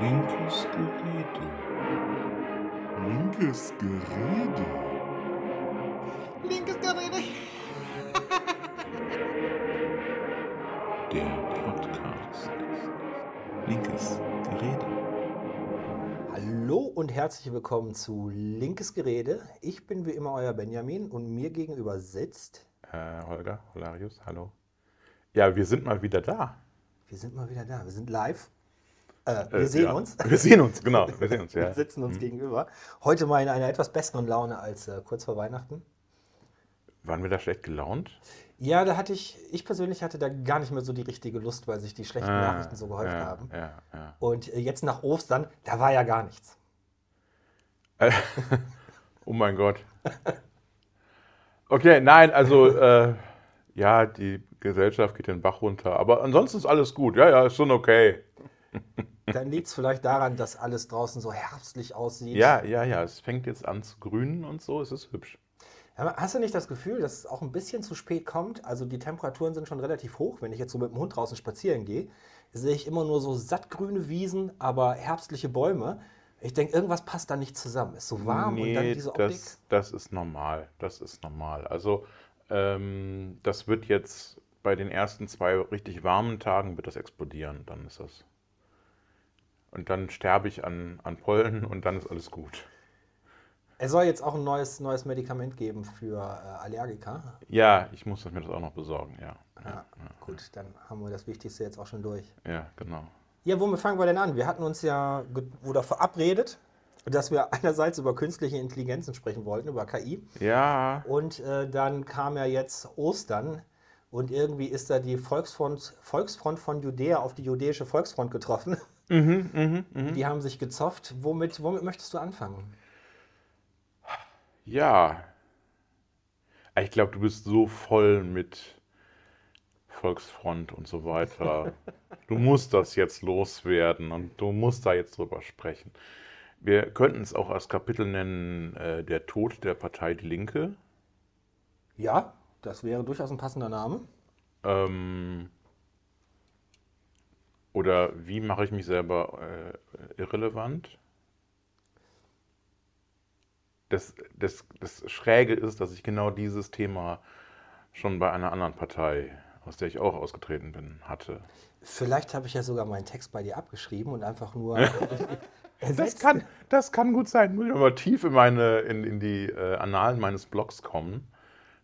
Linkes Gerede. Linkes Gerede. Linkes Gerede. Der Podcast. Linkes Gerede. Hallo und herzlich willkommen zu Linkes Gerede. Ich bin wie immer euer Benjamin und mir gegenüber sitzt. Äh, Holger, Holarius, hallo. Ja, wir sind mal wieder da. Wir sind mal wieder da. Wir sind live. Äh, wir Äh, sehen ja. uns. Wir sehen uns, genau. Wir sehen uns, Wir ja. sitzen uns Mhm. gegenüber. Heute mal in einer etwas besseren Laune als äh, kurz vor Weihnachten. Waren wir da schlecht gelaunt? Ja, da hatte ich, ich persönlich hatte da gar nicht mehr so die richtige Lust, weil sich die schlechten Ah, Nachrichten so gehäuft ja, haben. Ja, ja. Und äh, jetzt nach Ostern, da war ja gar nichts. Oh mein Gott. Okay, nein, also, äh, ja, die Gesellschaft geht den Bach runter. Aber ansonsten ist alles gut. Ja, ja, ist schon okay. Dann liegt es vielleicht daran, dass alles draußen so herbstlich aussieht. Ja, ja, ja, es fängt jetzt an zu grünen und so. Es ist hübsch. Hast du nicht das Gefühl, dass es auch ein bisschen zu spät kommt? Also die Temperaturen sind schon relativ hoch. Wenn ich jetzt so mit dem Hund draußen spazieren gehe, sehe ich immer nur so sattgrüne Wiesen, aber herbstliche Bäume. Ich denke, irgendwas passt da nicht zusammen. Ist so warm und dann Nee, diese Optik. das, das ist normal. Das ist normal. Also, ähm, das wird jetzt bei den ersten zwei richtig warmen Tagen wird das explodieren. Dann ist das. Und dann sterbe ich an, an Pollen und dann ist alles gut. Es soll jetzt auch ein neues, neues Medikament geben für äh, Allergiker. Ja, ich muss mir das auch noch besorgen, ja. Ja, gut, dann haben wir das Wichtigste jetzt auch schon durch. Ja, genau. Ja, womit fangen wir denn an? Wir hatten uns ja oder verabredet, dass wir einerseits über künstliche Intelligenzen sprechen wollten, über KI. Ja, Und äh, dann kam ja jetzt Ostern und irgendwie ist da die Volksfront, Volksfront von Judäa auf die jüdische Volksfront getroffen. Mhm, Die haben sich gezofft. Womit, womit möchtest du anfangen? ja. Ich glaube, du bist so voll mit Volksfront und so weiter. Du musst das jetzt loswerden und du musst da jetzt drüber sprechen. Wir könnten es auch als Kapitel nennen, äh, der Tod der Partei Die Linke. Ja, das wäre durchaus ein passender Name. Ähm, oder wie mache ich mich selber äh, irrelevant? Das, das, das Schräge ist, dass ich genau dieses Thema schon bei einer anderen Partei, aus der ich auch ausgetreten bin, hatte. Vielleicht habe ich ja sogar meinen Text bei dir abgeschrieben und einfach nur Das kann, das kann gut sein. Muss ich mal tief in, meine, in, in die äh, Annalen meines Blogs kommen.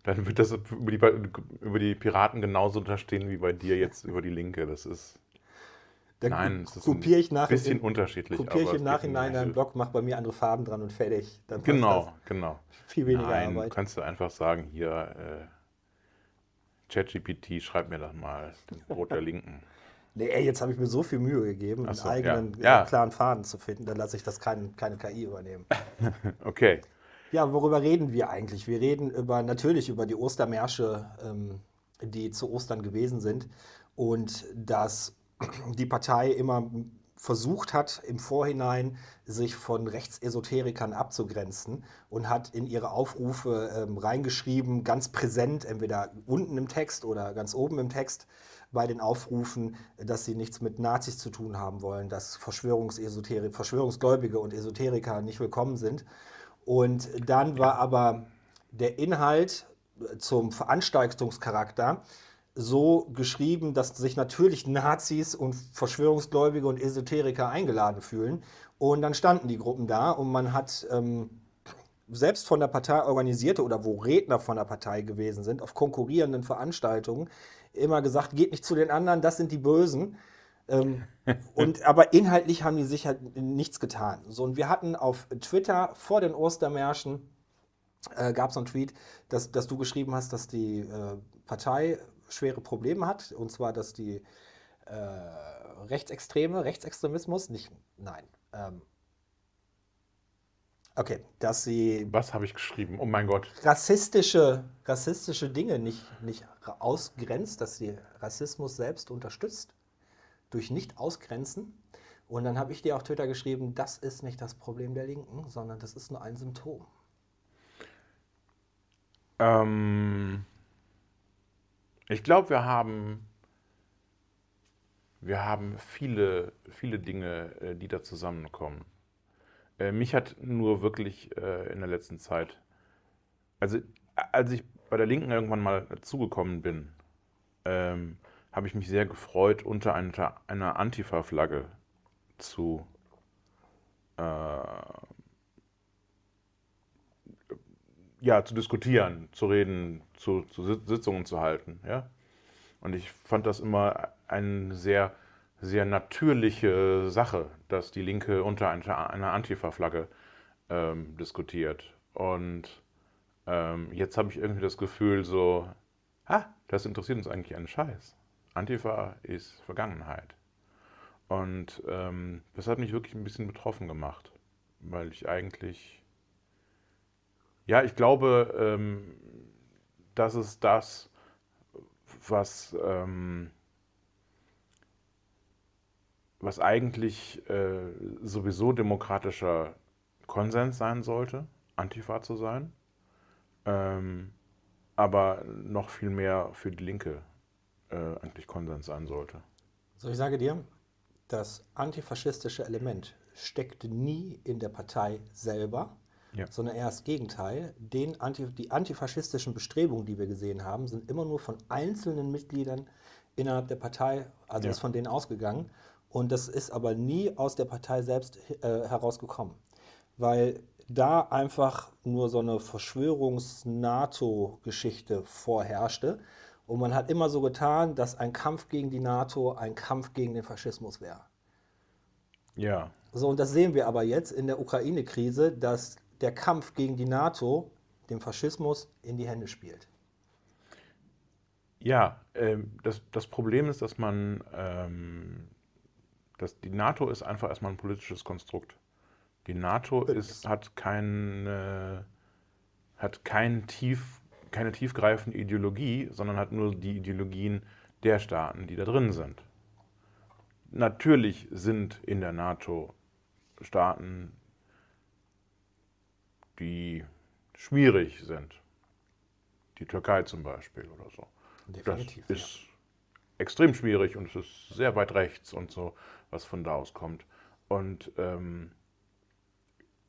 Dann wird das über die, über die Piraten genauso unterstehen wie bei dir jetzt über die Linke. Das ist Dann Nein, kopiere ich ein nach, bisschen unterschiedlich. kopiere ich im Nachhinein in deinen Blog, mache bei mir andere Farben dran und fertig. Dann Genau, das. genau. Viel weniger Nein, Arbeit. kannst du einfach sagen, hier, äh, ChatGPT, schreib mir das mal, den Brot der Linken. Nee, ey, jetzt habe ich mir so viel Mühe gegeben, Ach so, einen eigenen ja. Ja. klaren Faden zu finden. Dann lasse ich das kein, keine KI übernehmen. Okay. Ja, worüber reden wir eigentlich? Wir reden über natürlich über die Ostermärsche, ähm, die zu Ostern gewesen sind und dass die Partei immer versucht hat, im Vorhinein sich von Rechtsesoterikern abzugrenzen und hat in ihre Aufrufe ähm, reingeschrieben, ganz präsent, entweder unten im Text oder ganz oben im Text bei den Aufrufen, dass sie nichts mit Nazis zu tun haben wollen, dass Verschwörungsesoterik, Verschwörungsgläubige und Esoteriker nicht willkommen sind. Und dann war aber der Inhalt zum Veranstaltungscharakter so geschrieben, dass sich natürlich Nazis und Verschwörungsgläubige und Esoteriker eingeladen fühlen. Und dann standen die Gruppen da und man hat ähm, selbst von der Partei organisierte oder wo Redner von der Partei gewesen sind, auf konkurrierenden Veranstaltungen, immer gesagt, geht nicht zu den anderen, das sind die Bösen. Ähm, und, aber inhaltlich haben die sich halt nichts getan. So, und wir hatten auf Twitter vor den Ostermärschen, äh, gab es einen Tweet, dass, dass du geschrieben hast, dass die äh, Partei schwere Probleme hat. Und zwar, dass die äh, Rechtsextreme, Rechtsextremismus, nicht, nein. Ähm, okay, dass sie Was habe ich geschrieben? Oh mein Gott. rassistische, rassistische Dinge nicht, nicht ausgrenzt, dass sie Rassismus selbst unterstützt durch Nicht-Ausgrenzen. Und dann habe ich dir auf Twitter geschrieben, das ist nicht das Problem der Linken, sondern das ist nur ein Symptom. Ähm, ich glaube, wir haben wir haben viele, viele Dinge, äh, die da zusammenkommen. Äh, mich hat nur wirklich äh, in der letzten Zeit, also als ich bei der Linken irgendwann mal zugekommen bin, ähm, habe ich mich sehr gefreut, unter einer, Antifa-Flagge zu ja, zu diskutieren, zu reden, zu, zu Sitzungen zu halten. Ja? Und ich fand das immer eine sehr, sehr natürliche Sache, dass die Linke unter einer Antifa-Flagge ähm, diskutiert. Und ähm, jetzt habe ich irgendwie das Gefühl, so, ah, das interessiert uns eigentlich einen Scheiß. Antifa ist Vergangenheit. Und ähm, das hat mich wirklich ein bisschen betroffen gemacht, weil ich eigentlich, ja, ich glaube, ähm, das ist das, was, ähm, was eigentlich äh, sowieso demokratischer Konsens sein sollte, Antifa zu sein, ähm, aber noch viel mehr für die Linke äh, eigentlich Konsens sein sollte. So, ich sage dir, das antifaschistische Element steckt nie in der Partei selber, ja. sondern eher das Gegenteil. Den Anti, die antifaschistischen Bestrebungen, die wir gesehen haben, sind immer nur von einzelnen Mitgliedern innerhalb der Partei, also ja. ist von denen ausgegangen. Und das ist aber nie aus der Partei selbst äh, herausgekommen, weil da einfach nur so eine Verschwörungs-NATO-Geschichte vorherrschte. Und man hat immer so getan, dass ein Kampf gegen die NATO ein Kampf gegen den Faschismus wäre. Ja. So, und das sehen wir aber jetzt in der Ukraine-Krise, dass der Kampf gegen die NATO dem Faschismus in die Hände spielt. Ja, ähm, das, das Problem ist, dass man, ähm, dass die NATO ist einfach erstmal ein politisches Konstrukt. Die NATO ist, hat, keine, hat kein tief, keine tiefgreifende Ideologie, sondern hat nur die Ideologien der Staaten, die da drin sind. Natürlich sind in der NATO Staaten, die schwierig sind. Die Türkei zum Beispiel oder so. Definitiv, das ist ja. extrem schwierig und es ist sehr weit rechts und so, was von da aus kommt. Und ähm,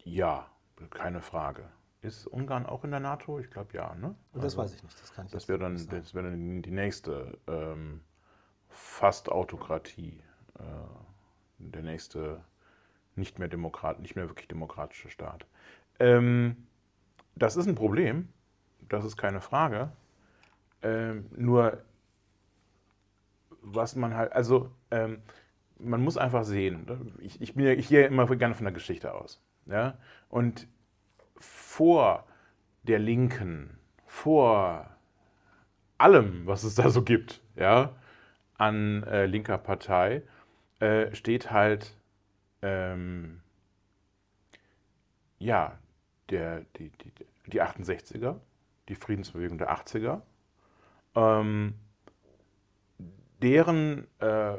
ja, keine Frage. Ist Ungarn auch in der NATO? Ich glaube ja, ne? Das also, weiß ich nicht. Das, das wäre dann, das wär dann die nächste ähm, fast Autokratie. Äh, der nächste nicht mehr Demokrat, nicht mehr wirklich demokratische Staat. Ähm, das ist ein Problem, das ist keine Frage. Ähm, nur, was man halt, also, ähm, man muss einfach sehen, ich, ich, bin ja, ich gehe immer gerne von der Geschichte aus. Ja? Und vor der Linken, vor allem, was es da so gibt, ja, an äh, linker Partei, äh, steht halt ähm, ja, der, die, die, die 68er, die Friedensbewegung der 80er, ähm, deren äh,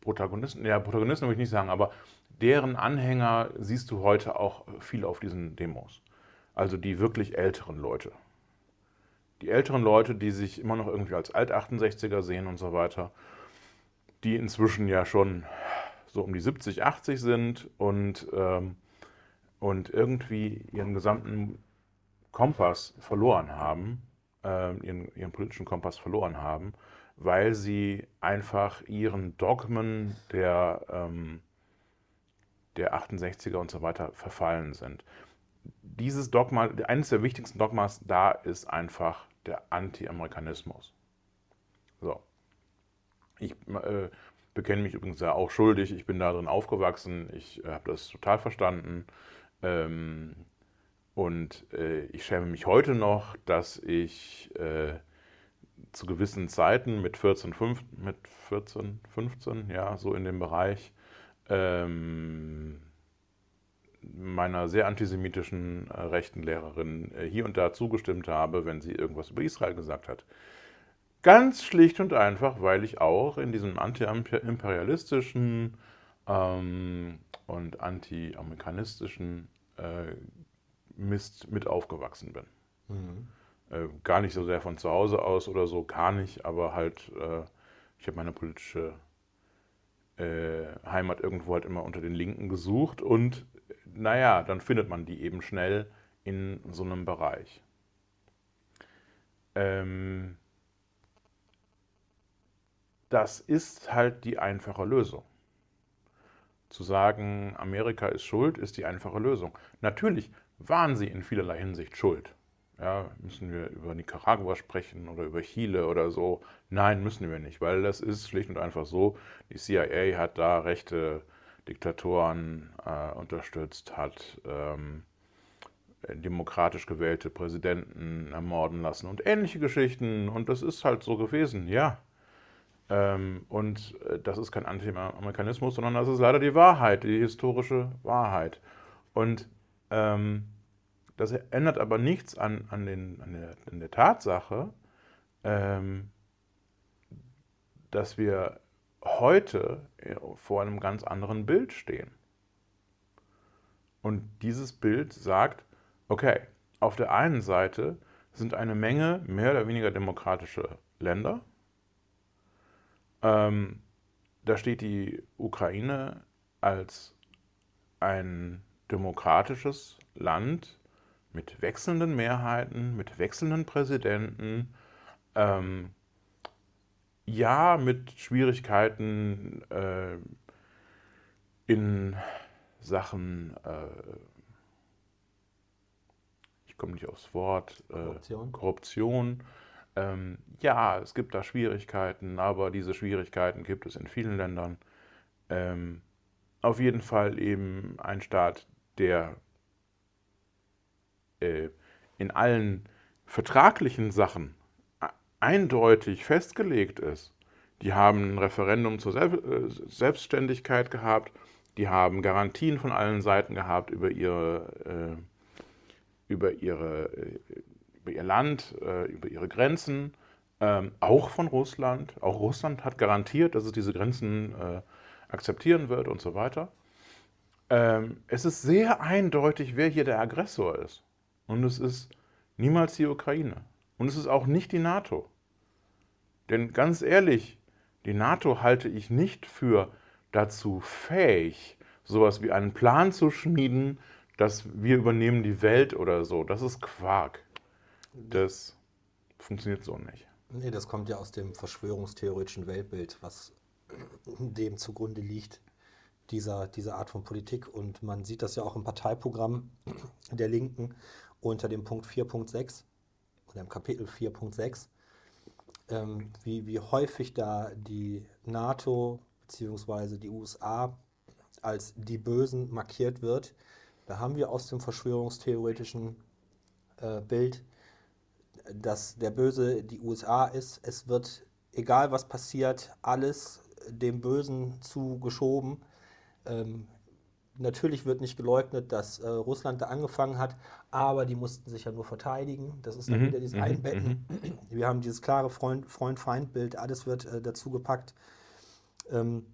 Protagonisten, ja, Protagonisten würde ich nicht sagen, aber deren Anhänger siehst du heute auch viel auf diesen Demos. Also die wirklich älteren Leute. Die älteren Leute, die sich immer noch irgendwie als Alt-68er sehen und so weiter, die inzwischen ja schon so um die 70, 80 sind und, ähm, und irgendwie ihren gesamten Kompass verloren haben, äh, ihren, ihren politischen Kompass verloren haben, weil sie einfach ihren Dogmen der, ähm, der 68er und so weiter verfallen sind. Dieses Dogma, eines der wichtigsten Dogmas da ist einfach der Anti-Amerikanismus. So. Ich äh, bekenne mich übrigens ja auch schuldig. Ich bin darin aufgewachsen. Ich äh, habe das total verstanden. Ähm, und äh, ich schäme mich heute noch, dass ich äh, zu gewissen Zeiten mit 14, 5, mit 14, 15, ja, so in dem Bereich, ähm, meiner sehr antisemitischen äh, rechten Lehrerin äh, hier und da zugestimmt habe, wenn sie irgendwas über Israel gesagt hat. Ganz schlicht und einfach, weil ich auch in diesem anti-imperialistischen ähm, und anti-amerikanistischen äh, Mist mit aufgewachsen bin. Mhm. Äh, gar nicht so sehr von zu Hause aus oder so, gar nicht, aber halt äh, Ich habe meine politische äh, Heimat irgendwo halt immer unter den Linken gesucht und naja, dann findet man die eben schnell in so einem Bereich. Ähm, das ist halt die einfache Lösung. Zu sagen, Amerika ist schuld, ist die einfache Lösung. Natürlich waren sie in vielerlei Hinsicht schuld. Ja, müssen wir über Nicaragua sprechen oder über Chile oder so? Nein, müssen wir nicht, weil das ist schlicht und einfach so. Die CIA hat da rechte Diktatoren äh, unterstützt, hat ähm, demokratisch gewählte Präsidenten ermorden lassen und ähnliche Geschichten. Und das ist halt so gewesen, ja. Ähm, und äh, das ist kein Anti-Amerikanismus, sondern das ist leider die Wahrheit, die historische Wahrheit. Und ähm, das ändert aber nichts an, an, den, an, der, an der Tatsache, ähm, dass wir heute vor einem ganz anderen Bild stehen. Und dieses Bild sagt, okay, auf der einen Seite sind eine Menge mehr oder weniger demokratische Länder. Ähm, da steht die Ukraine als ein demokratisches Land mit wechselnden Mehrheiten, mit wechselnden Präsidenten, ähm, ja, mit Schwierigkeiten äh, in Sachen, äh, ich komme nicht aufs Wort, äh, Korruption. Korruption. Ähm, ja, es gibt da Schwierigkeiten, aber diese Schwierigkeiten gibt es in vielen Ländern. Ähm, auf jeden Fall eben ein Staat, der äh, in allen vertraglichen Sachen eindeutig festgelegt ist. Die haben ein Referendum zur äh, Selbstständigkeit gehabt, die haben Garantien von allen Seiten gehabt über ihre, äh, über ihre, über ihr Land, über ihre Grenzen, ähm, auch von Russland. Auch Russland hat garantiert, dass es diese Grenzen akzeptieren wird und so weiter. Ähm, es ist sehr eindeutig, wer hier der Aggressor ist. Und es ist niemals die Ukraine. Und es ist auch nicht die NATO. Denn ganz ehrlich, die NATO halte ich nicht für dazu fähig, sowas wie einen Plan zu schmieden, dass wir übernehmen die Welt oder so. Das ist Quark. Das funktioniert so nicht. Nee, das kommt ja aus dem verschwörungstheoretischen Weltbild, was dem zugrunde liegt, dieser, dieser Art von Politik. Und man sieht das ja auch im Parteiprogramm der Linken unter dem Punkt 4.6 oder im Kapitel 4.6, ähm, wie, wie häufig da die NATO bzw. die USA als die Bösen markiert wird. Da haben wir aus dem verschwörungstheoretischen äh, Bild, dass der Böse die USA ist. Es wird, egal was passiert, alles dem Bösen zugeschoben. Ähm, Natürlich wird nicht geleugnet, dass äh, Russland da angefangen hat, aber die mussten sich ja nur verteidigen. Das ist dann Mhm, wieder dieses mhm, Einbetten. Wir haben dieses klare Freund-Feind-Bild, alles wird äh, dazu gepackt. Ähm,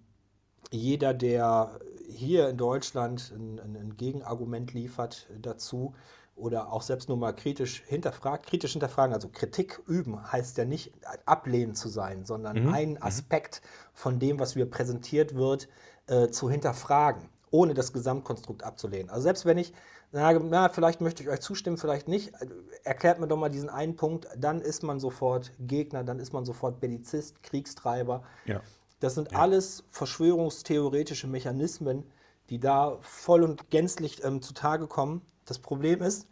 jeder, der hier in Deutschland ein, ein, ein Gegenargument liefert dazu oder auch selbst nur mal kritisch hinterfragt, kritisch hinterfragen, also Kritik üben, heißt ja nicht ablehnend zu sein, sondern Mhm, einen mhm. Aspekt von dem, was mir präsentiert wird, äh, zu hinterfragen ohne das Gesamtkonstrukt abzulehnen. Also selbst wenn ich sage, na, vielleicht möchte ich euch zustimmen, vielleicht nicht, äh, erklärt mir doch mal diesen einen Punkt, dann ist man sofort Gegner, dann ist man sofort Bellizist, Kriegstreiber. Ja. Das sind Ja. alles verschwörungstheoretische Mechanismen, die da voll und gänzlich ähm, zutage kommen. Das Problem ist,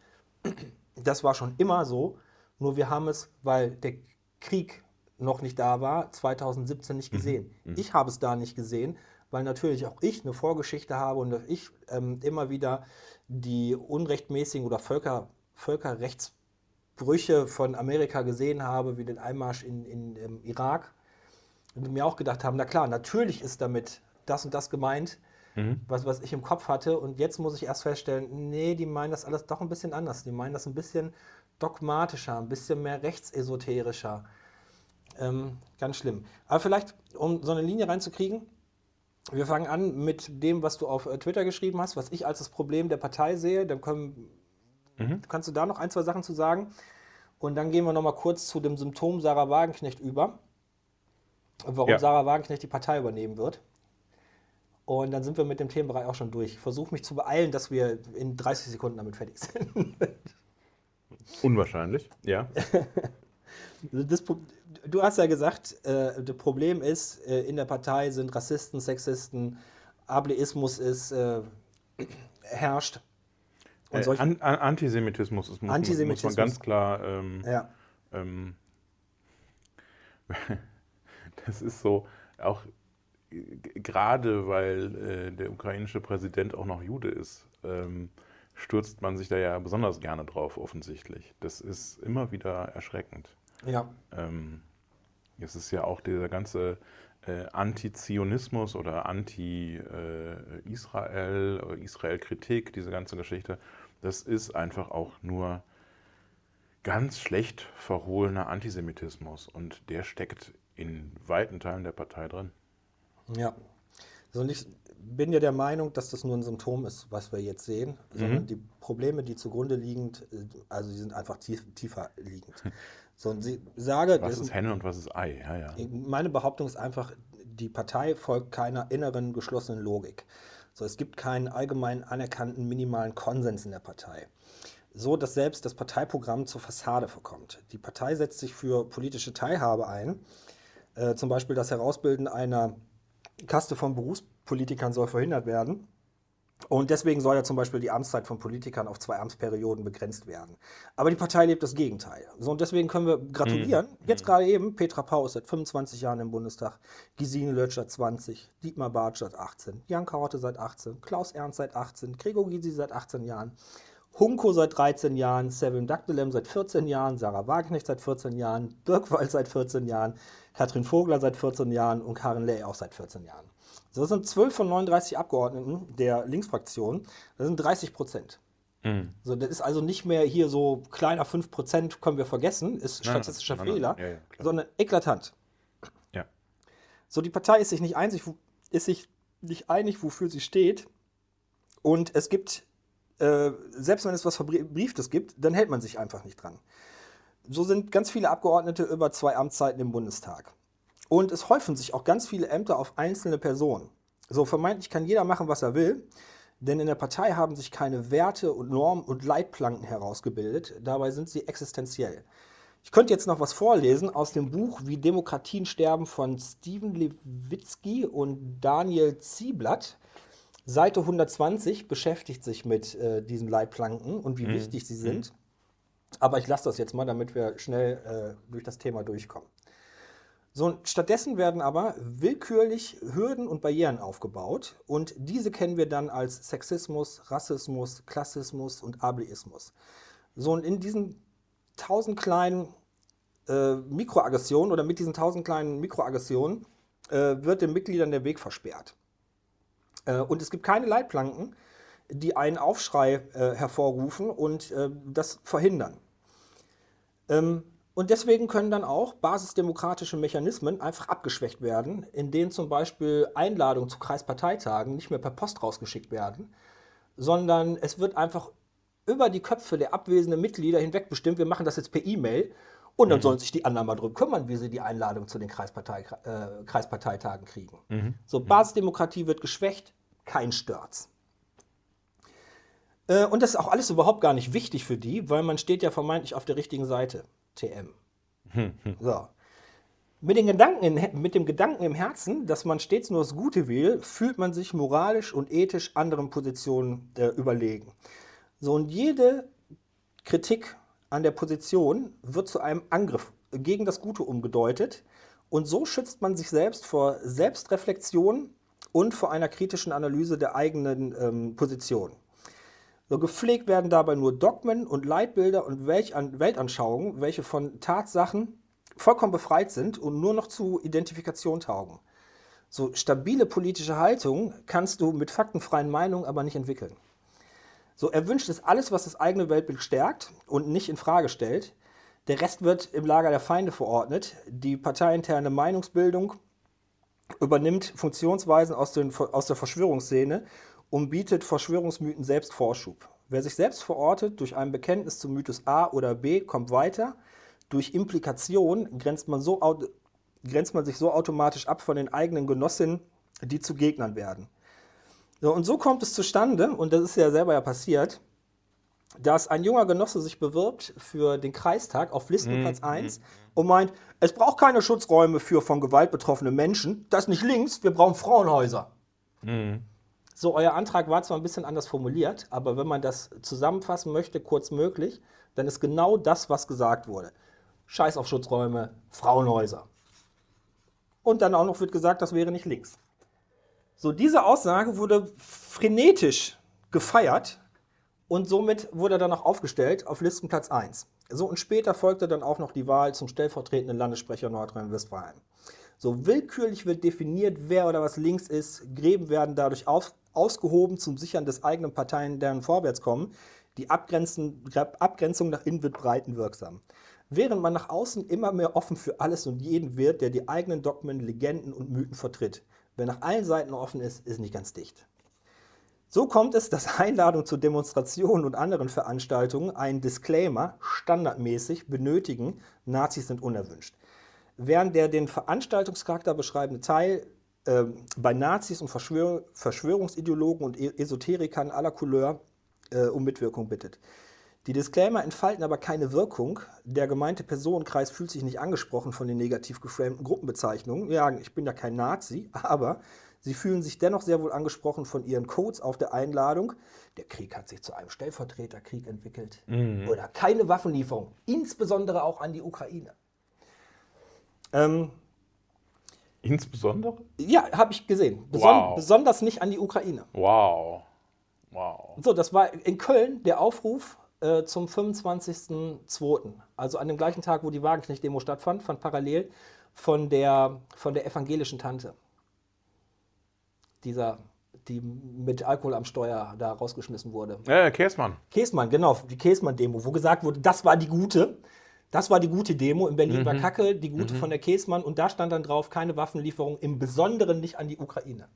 das war schon immer so, nur wir haben es, weil der Krieg noch nicht da war, 2017 nicht gesehen. Ich habe es da nicht gesehen, weil natürlich auch ich eine Vorgeschichte habe und dass ich ähm, immer wieder die unrechtmäßigen oder Völker, Völkerrechtsbrüche von Amerika gesehen habe, wie den Einmarsch in, in, im Irak. Und mir auch gedacht haben, na klar, natürlich ist damit das und das gemeint, Mhm. was, was ich im Kopf hatte. Und jetzt muss ich erst feststellen, nee, die meinen das alles doch ein bisschen anders. Die meinen das ein bisschen dogmatischer, ein bisschen mehr rechtsesoterischer. Ähm, ganz schlimm. Aber vielleicht, um so eine Linie reinzukriegen, wir fangen an mit dem, was du auf äh, Twitter geschrieben hast, was ich als das Problem der Partei sehe. Dann können, Mhm. kannst du da noch ein, zwei Sachen zu sagen. Und dann gehen wir noch mal kurz zu dem Symptom Sarah Wagenknecht über. warum Ja. Sarah Wagenknecht die Partei übernehmen wird. Und dann sind wir mit dem Themenbereich auch schon durch. Ich versuche mich zu beeilen, dass wir in 30 Sekunden damit fertig sind. Unwahrscheinlich, ja. Das, Pro- du hast ja gesagt, äh, das Problem ist, äh, in der Partei sind Rassisten, Sexisten, Ableismus ist, äh, herrscht. Und Äh, An An Antisemitismus ist, muss, Antisemitismus. muss man ganz klar. Ähm, ja, ähm, das ist so, auch gerade weil äh, der ukrainische Präsident auch noch Jude ist, ähm, stürzt man sich da ja besonders gerne drauf, offensichtlich. Das ist immer wieder erschreckend. ja, Ähm, es ist ja auch dieser ganze äh, Anti-Zionismus oder Anti-Israel, äh, Israel-Kritik, diese ganze Geschichte, das ist einfach auch nur ganz schlecht verhohlener Antisemitismus und der steckt in weiten Teilen der Partei drin. Ja. So, und ich bin ja der Meinung, dass das nur ein Symptom ist, was wir jetzt sehen, sondern Mhm. die Probleme, die zugrunde liegen, äh, also die sind einfach tief, tiefer liegend. So, und sie sage, Was ist Henne und was ist Ei? Ja, ja. Meine Behauptung ist einfach, die Partei folgt keiner inneren geschlossenen Logik. So, es gibt keinen allgemein anerkannten minimalen Konsens in der Partei. So, dass selbst das Parteiprogramm zur Fassade verkommt. Die Partei setzt sich für politische Teilhabe ein. Äh, zum Beispiel das Herausbilden einer Kaste von Berufspolitikern soll verhindert werden. Und deswegen soll ja zum Beispiel die Amtszeit von Politikern auf zwei Amtsperioden begrenzt werden. Aber die Partei lebt das Gegenteil. So, und deswegen können wir gratulieren. Jetzt gerade eben, Petra Pau ist seit 25 Jahren im Bundestag, Gesine Lötscher 20, Dietmar Bartsch seit 18, Jan Karotte seit 18, Klaus Ernst seit 18, Gregor Gysi seit 18 Jahren, Hunko seit 13 Jahren, Sevim Dakdelem seit 14 Jahren, Sarah Wagenknecht seit 14 Jahren, Birkwald seit 14 Jahren, Katrin Vogler seit 14 Jahren und Karin Ley auch seit 14 Jahren. So, das sind 12 von 39 Abgeordneten der Linksfraktion. Das sind 30 Prozent. Mhm. So, das ist also nicht mehr hier so kleiner 5 Prozent können wir vergessen, ist Nein, nein, statistischer nein, nein, Fehler, ja, ja, klar. sondern eklatant. Ja. So, die Partei ist sich nicht einig, ist sich nicht einig, wofür sie steht. Und es gibt, äh, selbst wenn es was Verbrieftes gibt, dann hält man sich einfach nicht dran. So sind ganz viele Abgeordnete über zwei Amtszeiten im Bundestag. Und es häufen sich auch ganz viele Ämter auf einzelne Personen. So vermeintlich kann jeder machen, was er will, denn in der Partei haben sich keine Werte und Normen und Leitplanken herausgebildet. Dabei sind sie existenziell. Ich könnte jetzt noch was vorlesen aus dem Buch Wie Demokratien sterben von Steven Lewitsky und Daniel Zieblatt. Seite 120 beschäftigt sich mit äh, diesen Leitplanken und wie Mhm. wichtig sie sind. Aber ich lasse das jetzt mal, damit wir schnell äh, durch das Thema durchkommen. So, stattdessen werden aber willkürlich Hürden und Barrieren aufgebaut und diese kennen wir dann als Sexismus, Rassismus, Klassismus und Ableismus. So, und in diesen tausend kleinen äh, Mikroaggressionen oder mit diesen tausend kleinen Mikroaggressionen äh, wird den Mitgliedern der Weg versperrt. Äh, und es gibt keine Leitplanken, die einen Aufschrei äh, hervorrufen und äh, das verhindern. Ähm, und deswegen können dann auch basisdemokratische Mechanismen einfach abgeschwächt werden, in denen zum Beispiel Einladungen zu Kreisparteitagen nicht mehr per Post rausgeschickt werden, sondern es wird einfach über die Köpfe der abwesenden Mitglieder hinweg bestimmt, wir machen das jetzt per E-Mail und dann sollen sich die anderen mal drum kümmern, wie sie die Einladung zu den Kreispartei, äh, Kreisparteitagen kriegen. So, Basisdemokratie wird geschwächt, kein Störz. Äh, und das ist auch alles überhaupt gar nicht wichtig für die, weil man steht ja vermeintlich auf der richtigen Seite. TM. So. Mit, den Gedanken in, mit dem Gedanken im Herzen, dass man stets nur das Gute will, fühlt man sich moralisch und ethisch anderen Positionen äh, überlegen. So, und jede Kritik an der Position wird zu einem Angriff gegen das Gute umgedeutet. Und so schützt man sich selbst vor Selbstreflexion und vor einer kritischen Analyse der eigenen ähm, Position. So gepflegt werden dabei nur Dogmen und Leitbilder und Weltan Weltanschauungen, welche von Tatsachen vollkommen befreit sind und nur noch zu Identifikation taugen. So stabile politische Haltung kannst du mit faktenfreien Meinungen aber nicht entwickeln. So erwünscht ist alles, was das eigene Weltbild stärkt und nicht in Frage stellt. Der Rest wird im Lager der Feinde verordnet. Die parteiinterne Meinungsbildung übernimmt Funktionsweisen aus, den, aus der Verschwörungsszene und bietet Verschwörungsmythen selbst Vorschub. Wer sich selbst verortet durch ein Bekenntnis zum Mythos A oder B, kommt weiter. Durch Implikation grenzt man so, grenzt man sich so automatisch ab von den eigenen Genossinnen, die zu Gegnern werden. So, und so kommt es zustande, und das ist ja selber ja passiert, dass ein junger Genosse sich bewirbt für den Kreistag auf Listenplatz 1 und meint, es braucht keine Schutzräume für von Gewalt betroffene Menschen, das ist nicht links, wir brauchen Frauenhäuser. So, euer Antrag war zwar ein bisschen anders formuliert, aber wenn man das zusammenfassen möchte, kurz möglich, dann ist genau das, was gesagt wurde. Scheiß auf Schutzräume, Frauenhäuser. Und dann auch noch wird gesagt, das wäre nicht links. So, diese Aussage wurde frenetisch gefeiert und somit wurde er dann auch aufgestellt auf Listenplatz 1. So, und später folgte dann auch noch die Wahl zum stellvertretenden Landessprecher Nordrhein-Westfalen. So willkürlich wird definiert, wer oder was links ist. Gräben werden dadurch auf, ausgehoben zum Sichern des eigenen Parteien, deren Vorwärtskommen. Die Abgrenzung nach innen wird breitenwirksam. Während man nach außen immer mehr offen für alles und jeden wird, der die eigenen Dogmen, Legenden und Mythen vertritt. Wer nach allen Seiten offen ist, ist nicht ganz dicht. So kommt es, dass Einladungen zu Demonstrationen und anderen Veranstaltungen einen Disclaimer standardmäßig benötigen, Nazis sind unerwünscht. Während der den Veranstaltungscharakter beschreibende Teil äh, bei Nazis und Verschwör Verschwörungsideologen und e-, Esoterikern aller Couleur äh, um Mitwirkung bittet. Die Disclaimer entfalten aber keine Wirkung. Der gemeinte Personenkreis fühlt sich nicht angesprochen von den negativ geframten Gruppenbezeichnungen. Ja, ich bin ja kein Nazi, aber sie fühlen sich dennoch sehr wohl angesprochen von ihren Codes auf der Einladung. Der Krieg hat sich zu einem Stellvertreterkrieg entwickelt. Oder keine Waffenlieferung, insbesondere auch an die Ukraine. Ähm, Insbesondere? ja, habe ich gesehen. Beson Wow. Besonders nicht an die Ukraine. Wow. Wow. So, das war in Köln der Aufruf äh, zum 25.02. Also an dem gleichen Tag, wo die Wagenknecht-Demo stattfand, fand parallel von der, von der evangelischen Tante. Dieser, die mit Alkohol am Steuer da rausgeschmissen wurde. Äh, Käsmann. Käsmann, genau, die Käsmann-Demo, wo gesagt wurde, das war die gute. Das war die gute Demo. In Berlin war Kacke, die gute von der Käsmann. Und da stand dann drauf, keine Waffenlieferung, im Besonderen nicht an die Ukraine.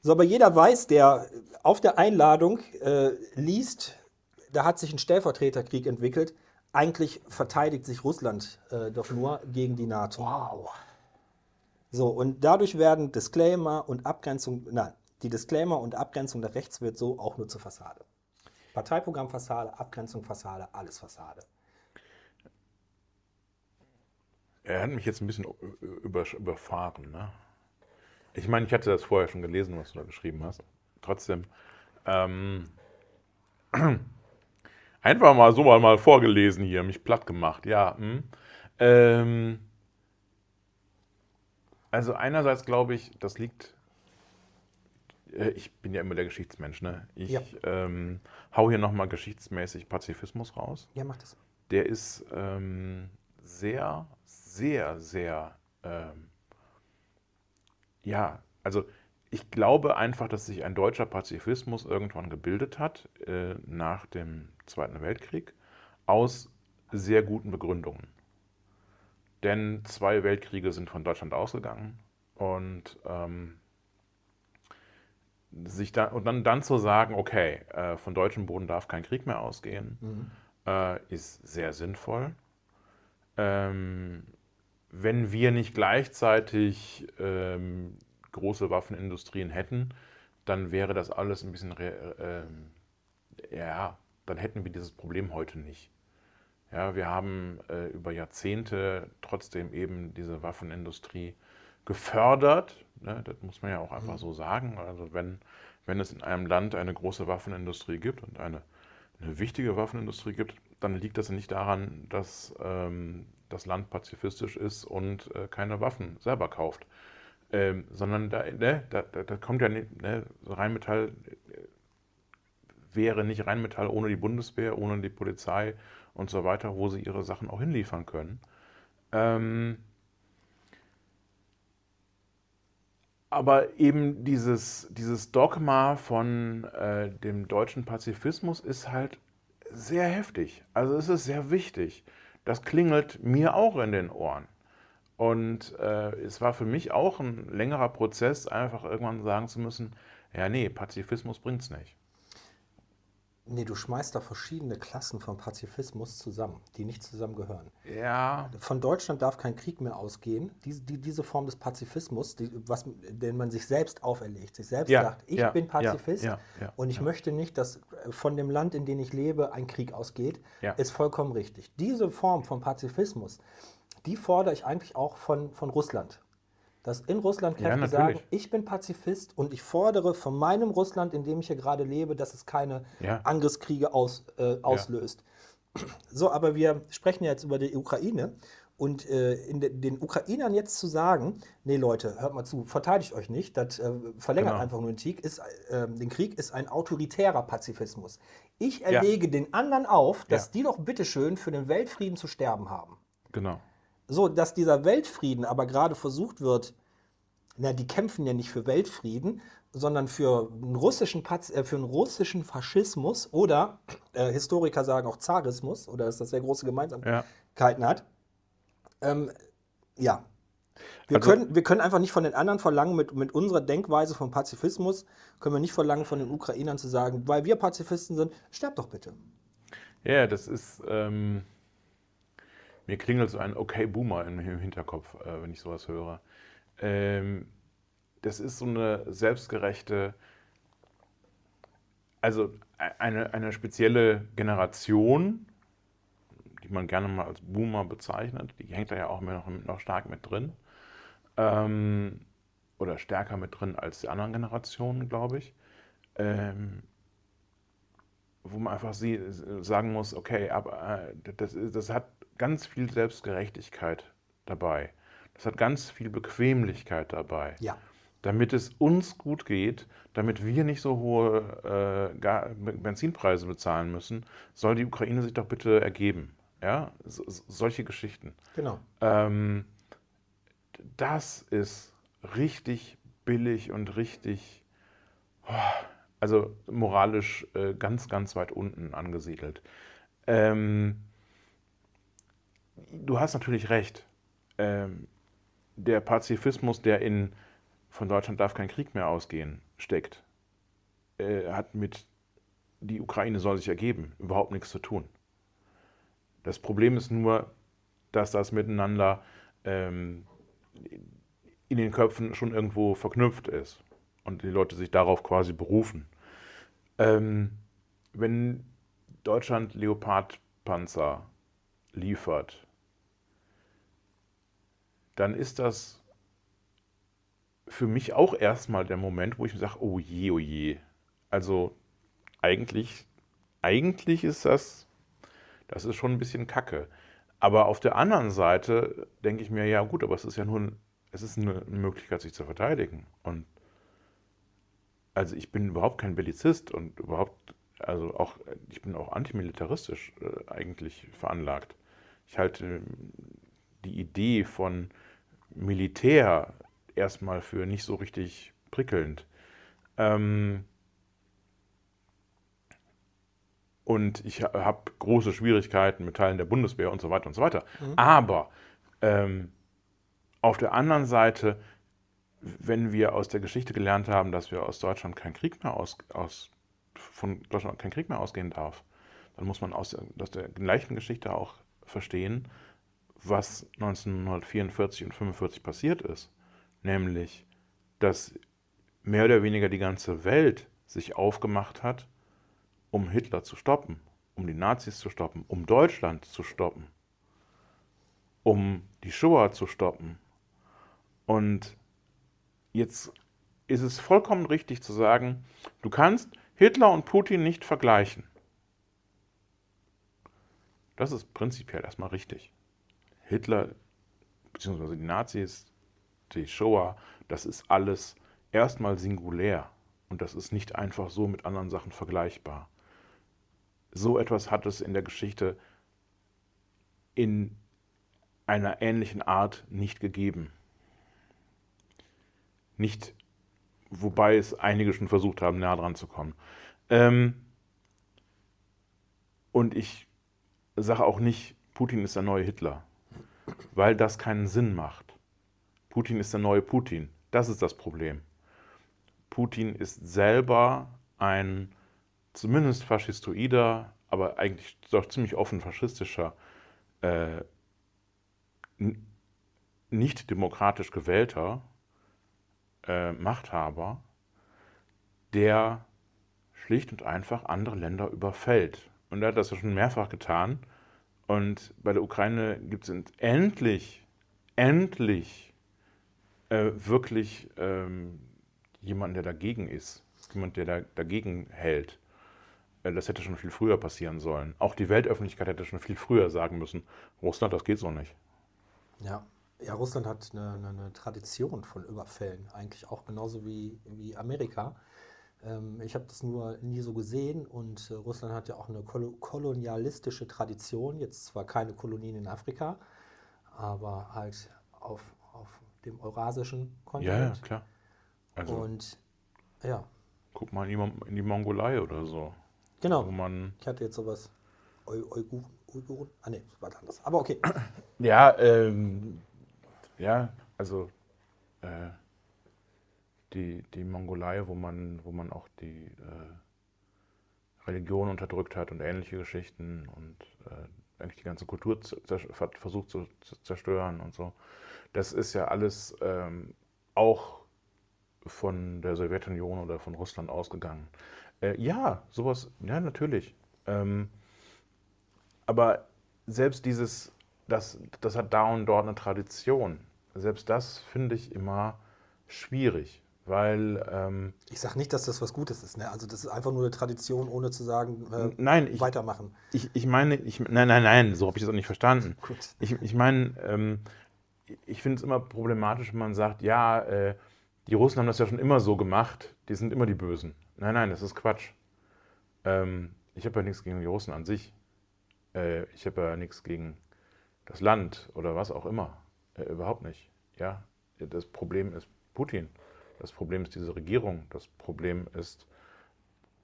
So, aber jeder weiß, der auf der Einladung äh, liest, da hat sich ein Stellvertreterkrieg entwickelt. Eigentlich verteidigt sich Russland äh, doch nur gegen die NATO. Wow. So, und dadurch werden Disclaimer und Abgrenzung, nein, die Disclaimer und Abgrenzung der Rechts wird so auch nur zur Fassade. Parteiprogramm Fassade, Abgrenzung Fassade, alles Fassade. Er hat mich jetzt ein bisschen über, überfahren. Ne? Ich meine, ich hatte das vorher schon gelesen, was du da geschrieben hast. Trotzdem. Ähm, einfach mal so mal, mal vorgelesen hier, mich platt gemacht. Ja. Hm. Ähm, also einerseits glaube ich, das liegt. äh, Ich bin ja immer der Geschichtsmensch. Ne? Ich Ja. ähm, hau hier nochmal geschichtsmäßig Pazifismus raus Ja, macht das. der ist ähm, sehr, sehr, sehr, ähm, ja, also ich glaube einfach, dass sich ein deutscher Pazifismus irgendwann gebildet hat äh, nach dem Zweiten Weltkrieg aus sehr guten Begründungen. Denn zwei Weltkriege sind von Deutschland ausgegangen und ähm, sich da, und dann, dann zu sagen, okay, äh, von deutschem Boden darf kein Krieg mehr ausgehen, äh, ist sehr sinnvoll. Ähm, wenn wir nicht gleichzeitig ähm, große Waffenindustrien hätten, dann wäre das alles ein bisschen, re- ähm, ja, dann hätten wir dieses Problem heute nicht. Ja, wir haben äh, über Jahrzehnte trotzdem eben diese Waffenindustrie gefördert. Ne? Das muss man ja auch einfach so sagen. Also wenn, wenn es in einem Land eine große Waffenindustrie gibt und eine, eine wichtige Waffenindustrie gibt, dann liegt das nicht daran, dass ähm, das Land pazifistisch ist und äh, keine Waffen selber kauft. Ähm, sondern da, ne, da, da, kommt ja nicht, ne, Rheinmetall äh, wäre nicht Rheinmetall ohne die Bundeswehr, ohne die Polizei und so weiter, wo sie ihre Sachen auch hinliefern können. Ähm, aber eben dieses, dieses Dogma von äh, dem deutschen Pazifismus ist halt sehr heftig. Also es ist sehr wichtig. Das klingelt mir auch in den Ohren. Und äh, es war für mich auch ein längerer Prozess, einfach irgendwann sagen zu müssen, ja nee, Pazifismus bringt's nicht. Nee, du schmeißt da verschiedene Klassen von Pazifismus zusammen, die nicht zusammengehören. Ja, Von Deutschland darf kein Krieg mehr ausgehen. Diese, die, diese Form des Pazifismus, die, was, den man sich selbst auferlegt, sich selbst Ja, sagt, ich ja, bin Pazifist ja, und ich möchte nicht, dass äh, von dem Land, in dem ich lebe, ein Krieg ausgeht, ist vollkommen richtig. Diese Form von Pazifismus, die fordere ich eigentlich auch von, von Russland. Dass in Russland Ja, Kräfte sagen, natürlich. ich bin Pazifist und ich fordere von meinem Russland, in dem ich hier gerade lebe, dass es keine Ja. Angriffskriege aus, äh, auslöst. So, aber wir sprechen ja jetzt über die Ukraine. Und äh, in de, den Ukrainern jetzt zu sagen, nee Leute, hört mal zu, verteidigt euch nicht, das äh, verlängert Genau. einfach nur den Krieg, ist, äh, den Krieg ist ein autoritärer Pazifismus. Ich Ja. erlege den anderen auf, dass Ja. die doch bitteschön für den Weltfrieden zu sterben haben. genau. So, dass dieser Weltfrieden aber gerade versucht wird, na, die kämpfen ja nicht für Weltfrieden, sondern für einen russischen, Paz äh, für einen russischen Faschismus oder äh, Historiker sagen auch Zarismus oder dass das sehr große Gemeinsamkeiten Ja. hat. Ähm, ja. Wir, Also- können, wir können einfach nicht von den anderen verlangen, mit, mit unserer Denkweise von Pazifismus, können wir nicht verlangen von den Ukrainern zu sagen, weil wir Pazifisten sind, sterbt doch bitte. Ja, das ist. Ähm, mir klingelt so ein Okay Boomer im, Hinterkopf, äh, wenn ich sowas höre. Ähm, das ist so eine selbstgerechte, also e- eine, eine spezielle Generation, die man gerne mal als Boomer bezeichnet. Die hängt da ja auch immer noch, noch stark mit drin. Ähm, oder stärker mit drin als die anderen Generationen, glaube ich. Ähm, wo man einfach sie, sagen muss, okay, aber äh, das, das hat ganz viel Selbstgerechtigkeit dabei. Das hat ganz viel Bequemlichkeit dabei. Ja. Damit es uns gut geht, damit wir nicht so hohe äh, Benzinpreise bezahlen müssen, soll die Ukraine sich doch bitte ergeben. Ja, so- solche Geschichten. Genau. Ähm, das ist richtig billig und richtig, oh, also moralisch äh, ganz, ganz weit unten angesiedelt. Ähm, du hast natürlich recht. Ähm, der Pazifismus, der in von Deutschland darf kein Krieg mehr ausgehen, steckt, äh, hat mit die Ukraine soll sich ergeben überhaupt nichts zu tun. Das Problem ist nur, dass das miteinander ähm, in den Köpfen schon irgendwo verknüpft ist und die Leute sich darauf quasi berufen. Ähm, wenn Deutschland Leopardpanzer liefert, dann ist das für mich auch erstmal der Moment, wo ich mir sage, oh je, oh je. Also eigentlich, eigentlich ist das, das ist schon ein bisschen Kacke. Aber auf der anderen Seite denke ich mir, ja gut, aber es ist ja nur, ein, es ist eine Möglichkeit, sich zu verteidigen. Und also ich bin überhaupt kein Bellizist und überhaupt, also auch, ich bin auch antimilitaristisch äh, eigentlich veranlagt. Ich halte Idee von Militär erstmal für nicht so richtig prickelnd. Ähm, und ich ha- habe große Schwierigkeiten mit Teilen der Bundeswehr und so weiter und so weiter. Aber ähm, auf der anderen Seite, wenn wir aus der Geschichte gelernt haben, dass wir aus Deutschland kein Krieg mehr aus, aus von Deutschland kein Krieg mehr ausgehen darf, dann muss man aus der, aus der gleichen Geschichte auch verstehen, was 1944 und 45 passiert ist. Nämlich, dass mehr oder weniger die ganze Welt sich aufgemacht hat, um Hitler zu stoppen, um die Nazis zu stoppen, um Deutschland zu stoppen, um die Shoah zu stoppen. Und jetzt ist es vollkommen richtig zu sagen, du kannst Hitler und Putin nicht vergleichen. Das ist prinzipiell erstmal richtig. Hitler bzw. die Nazis, die Shoah, das ist alles erstmal singulär und das ist nicht einfach so mit anderen Sachen vergleichbar. So etwas hat es in der Geschichte in einer ähnlichen Art nicht gegeben. Nicht, wobei es einige schon versucht haben, näher dran zu kommen. Ähm, und ich sage auch nicht, Putin ist der neue Hitler, weil das keinen Sinn macht. Putin ist der neue Putin. Das ist das Problem. Putin ist selber ein zumindest faschistoider, aber eigentlich doch ziemlich offen faschistischer, äh, nicht demokratisch gewählter äh, Machthaber, der schlicht und einfach andere Länder überfällt. Und er hat das ja schon mehrfach getan. Und bei der Ukraine gibt es endlich, endlich äh, wirklich ähm, jemanden, der dagegen ist. Jemand, der da, dagegen hält. Äh, das hätte schon viel früher passieren sollen. Auch die Weltöffentlichkeit hätte schon viel früher sagen müssen, Russland, das geht so nicht. Ja, ja Russland hat eine, eine, Tradition von Überfällen, eigentlich auch genauso wie, wie Amerika. Ähm, ich habe das nur nie so gesehen und äh, Russland hat ja auch eine kol kolonialistische Tradition, jetzt zwar keine Kolonien in Afrika, aber halt auf, auf dem eurasischen Kontinent. Ja, klar. Also, und ja. Guck mal in die, in die Mongolei oder so. Genau. Wo man ich hatte jetzt sowas. Uiguren? Uiguren? Ah, ne, das war anders. Aber okay. Ja, ähm, ja, also äh, die, die Mongolei, wo man, wo man auch die äh, Religion unterdrückt hat und ähnliche Geschichten und äh, eigentlich die ganze Kultur versucht zu, zerstören und so. Das ist ja alles ähm, auch von der Sowjetunion oder von Russland ausgegangen. Äh, ja, sowas, ja, natürlich. Ähm, aber selbst dieses, das, das hat da und dort eine Tradition. Selbst das finde ich immer schwierig, weil. Ähm, ich sage nicht, dass das was Gutes ist. Ne? Also, das ist einfach nur eine Tradition, ohne zu sagen, äh, nein, ich, weitermachen. Ich, ich meine, ich, nein, nein, nein, so habe ich das auch nicht verstanden. Gut. Ich, ich meine, ähm, ich finde es immer problematisch, wenn man sagt, ja, äh, die Russen haben das ja schon immer so gemacht, die sind immer die Bösen. Nein, nein, das ist Quatsch. Ähm, ich habe ja nichts gegen die Russen an sich. Äh, ich habe ja nichts gegen das Land oder was auch immer. Äh, überhaupt nicht. Ja, das Problem ist Putin. Das Problem ist diese Regierung. Das Problem ist,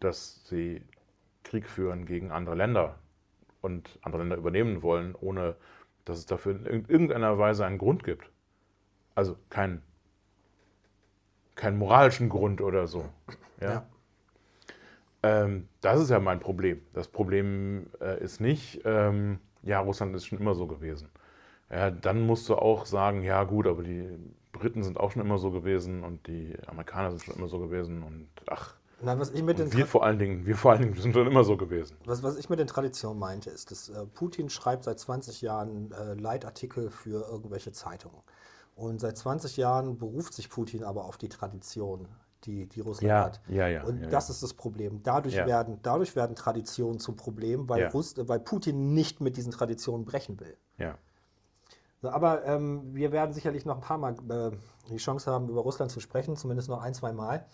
dass sie Krieg führen gegen andere Länder und andere Länder übernehmen wollen, ohne dass es dafür in irgendeiner Weise einen Grund gibt. Also keinen keinen moralischen Grund oder so. Ja. ja. Ähm, das ist ja mein Problem. Das Problem äh, ist nicht, ähm, ja, Russland ist schon immer so gewesen. Ja, dann musst du auch sagen, ja gut, aber die Briten sind auch schon immer so gewesen und die Amerikaner sind schon immer so gewesen und ach. Nein, was ich mit den wir vor allen Dingen, wir vor allen Dingen sind schon immer so gewesen. Was, was ich mit den Traditionen meinte, ist, dass äh, Putin schreibt seit 20 Jahren äh, Leitartikel für irgendwelche Zeitungen. Und seit 20 Jahren beruft sich Putin aber auf die Tradition, die, die Russland ja, hat. Ja, ja, und ja, das ist das Problem. Dadurch, werden, dadurch werden Traditionen zum Problem, weil, Russ, weil Putin nicht mit diesen Traditionen brechen will. Ja. So, aber ähm, wir werden sicherlich noch ein paar Mal äh, die Chance haben, über Russland zu sprechen, zumindest noch ein, zwei Mal.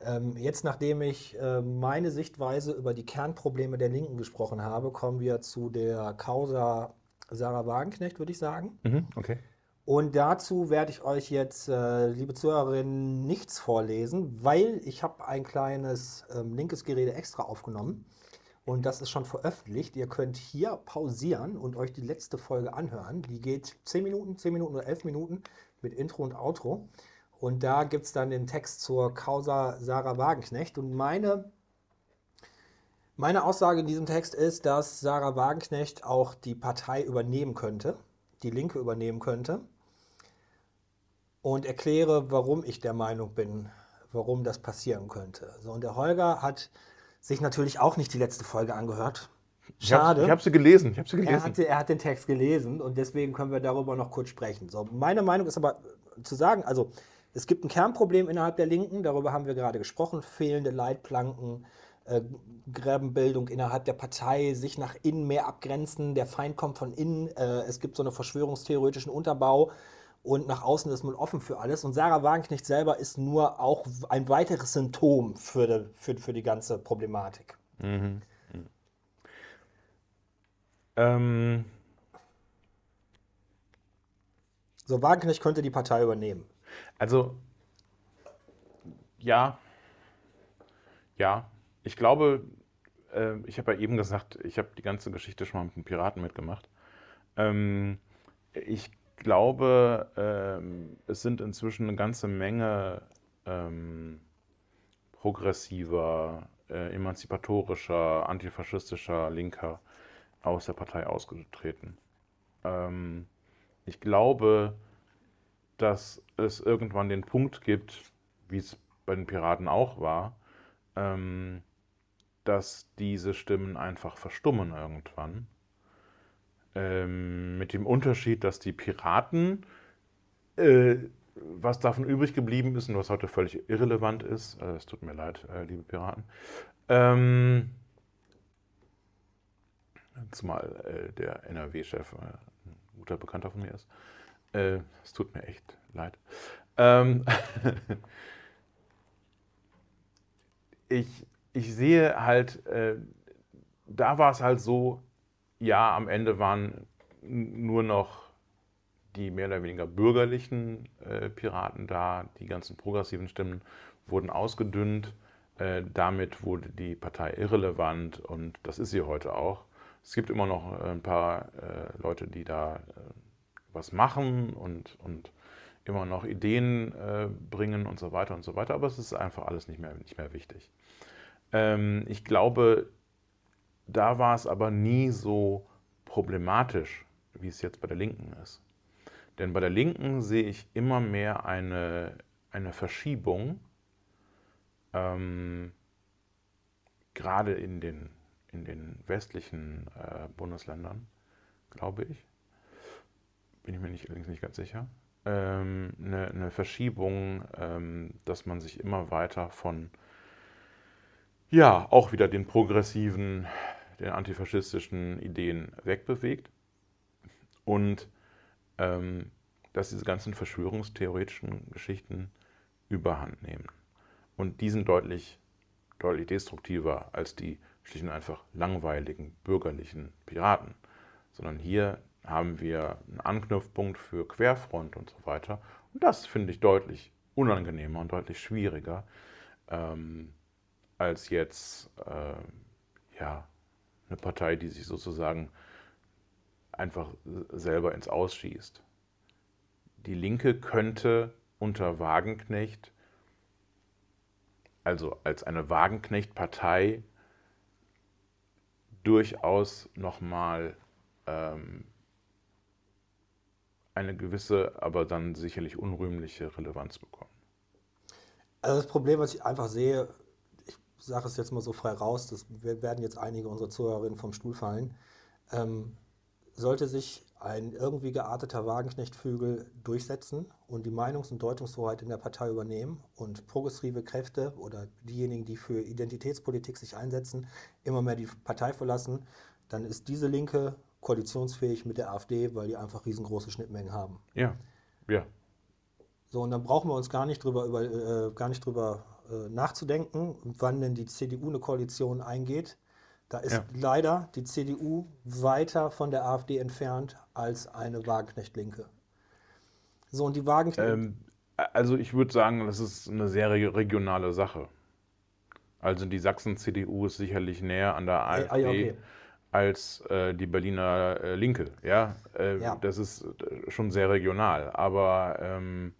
Ähm, jetzt, nachdem ich äh, meine Sichtweise über die Kernprobleme der Linken gesprochen habe, kommen wir zu der Causa Sarah Wagenknecht, würde ich sagen. Mhm, okay. Und dazu werde ich euch jetzt, äh, liebe Zuhörerinnen, nichts vorlesen, weil ich habe ein kleines ähm, linkes Gerede extra aufgenommen und das ist schon veröffentlicht. Ihr könnt hier pausieren und euch die letzte Folge anhören. Die geht 10 Minuten, 10 Minuten oder 11 Minuten mit Intro und Outro. Und da gibt es dann den Text zur Causa Sarah Wagenknecht. Und meine, meine Aussage in diesem Text ist, dass Sarah Wagenknecht auch die Partei übernehmen könnte, die Linke übernehmen könnte und erkläre, warum ich der Meinung bin, warum das passieren könnte. So, und der Holger hat sich natürlich auch nicht die letzte Folge angehört. Schade. Ich habe sie gelesen. Ich hab sie gelesen. Er, hatte, er hat den Text gelesen und deswegen können wir darüber noch kurz sprechen. So, meine Meinung ist aber zu sagen, also es gibt ein Kernproblem innerhalb der Linken, darüber haben wir gerade gesprochen, fehlende Leitplanken, äh, Gräbenbildung innerhalb der Partei, sich nach innen mehr abgrenzen, der Feind kommt von innen, äh, es gibt so einen verschwörungstheoretischen Unterbau, und nach außen ist man offen für alles. Und Sarah Wagenknecht selber ist nur auch ein weiteres Symptom für die, für, für die ganze Problematik. Mhm. Mhm. Ähm. So, Wagenknecht könnte die Partei übernehmen. Also, ja. Ja. Ich glaube, äh, ich habe ja eben gesagt, ich habe die ganze Geschichte schon mal mit den Piraten mitgemacht. Ähm, ich glaube, ähm, es sind inzwischen eine ganze Menge ähm, progressiver äh, emanzipatorischer, antifaschistischer Linker aus der Partei ausgetreten. Ähm, ich glaube, dass es irgendwann den Punkt gibt, wie es bei den Piraten auch war, ähm, dass diese Stimmen einfach verstummen irgendwann. Ähm, mit dem Unterschied, dass die Piraten, äh, was davon übrig geblieben ist und was heute völlig irrelevant ist, äh, es tut mir leid, äh, liebe Piraten, ähm, zumal äh, der NRW-Chef äh, ein guter Bekannter von mir ist. Äh, es tut mir echt leid. Ähm, ich, ich sehe halt, da war es halt so, ja, am Ende waren nur noch die mehr oder weniger bürgerlichen äh, Piraten da, die ganzen progressiven Stimmen wurden ausgedünnt. Äh, damit wurde die Partei irrelevant und das ist sie heute auch. Es gibt immer noch ein paar äh, Leute, die da äh, was machen und, und immer noch Ideen äh, bringen und so weiter und so weiter, aber es ist einfach alles nicht mehr, nicht mehr wichtig. Ähm, ich glaube, da war es aber nie so problematisch, wie es jetzt bei der Linken ist. Denn bei der Linken sehe ich immer mehr eine, eine Verschiebung, ähm, gerade in den, in den westlichen äh, Bundesländern, glaube ich. Bin ich mir nicht, allerdings nicht ganz sicher. Ähm, eine, eine, Verschiebung, ähm, dass man sich immer weiter von, ja, auch wieder den progressiven, den antifaschistischen Ideen wegbewegt. Und ähm, dass diese ganzen verschwörungstheoretischen Geschichten überhand nehmen. Und die sind deutlich, deutlich destruktiver als die schlicht und einfach langweiligen bürgerlichen Piraten. Sondern hier haben wir einen Anknüpfpunkt für Querfront und so weiter. Und das finde ich deutlich unangenehmer und deutlich schwieriger ähm, als jetzt äh, ja, eine Partei, die sich sozusagen einfach selber ins Ausschießt. Die Linke könnte unter Wagenknecht, also als eine Wagenknecht-Partei, durchaus nochmal ähm, eine gewisse, aber dann sicherlich unrühmliche Relevanz bekommen. Also das Problem, was ich einfach sehe, sage es jetzt mal so frei raus, das werden jetzt einige unserer Zuhörerinnen vom Stuhl fallen. Ähm, sollte sich ein irgendwie gearteter Wagenknechtflügel durchsetzen und die Meinungs- und Deutungshoheit in der Partei übernehmen und progressive Kräfte oder diejenigen, die für Identitätspolitik sich einsetzen, immer mehr die Partei verlassen, dann ist diese Linke koalitionsfähig mit der AfD, weil die einfach riesengroße Schnittmengen haben. Ja, ja. So, und dann brauchen wir uns gar nicht drüber, über, äh, gar nicht drüber nachzudenken, wann denn die CDU eine Koalition eingeht da ist ja. leider die CDU weiter von der AfD entfernt als eine Wagenknecht-Linke. So, und die Wagenknecht. Ähm, also, ich würde sagen, das ist eine sehr regionale Sache. Also, die Sachsen-CDU ist sicherlich näher an der AfD. Ah, ja, okay. Als äh, die Berliner äh, Linke. Ja? Äh, ja? das ist äh, schon sehr regional. Aber ähm,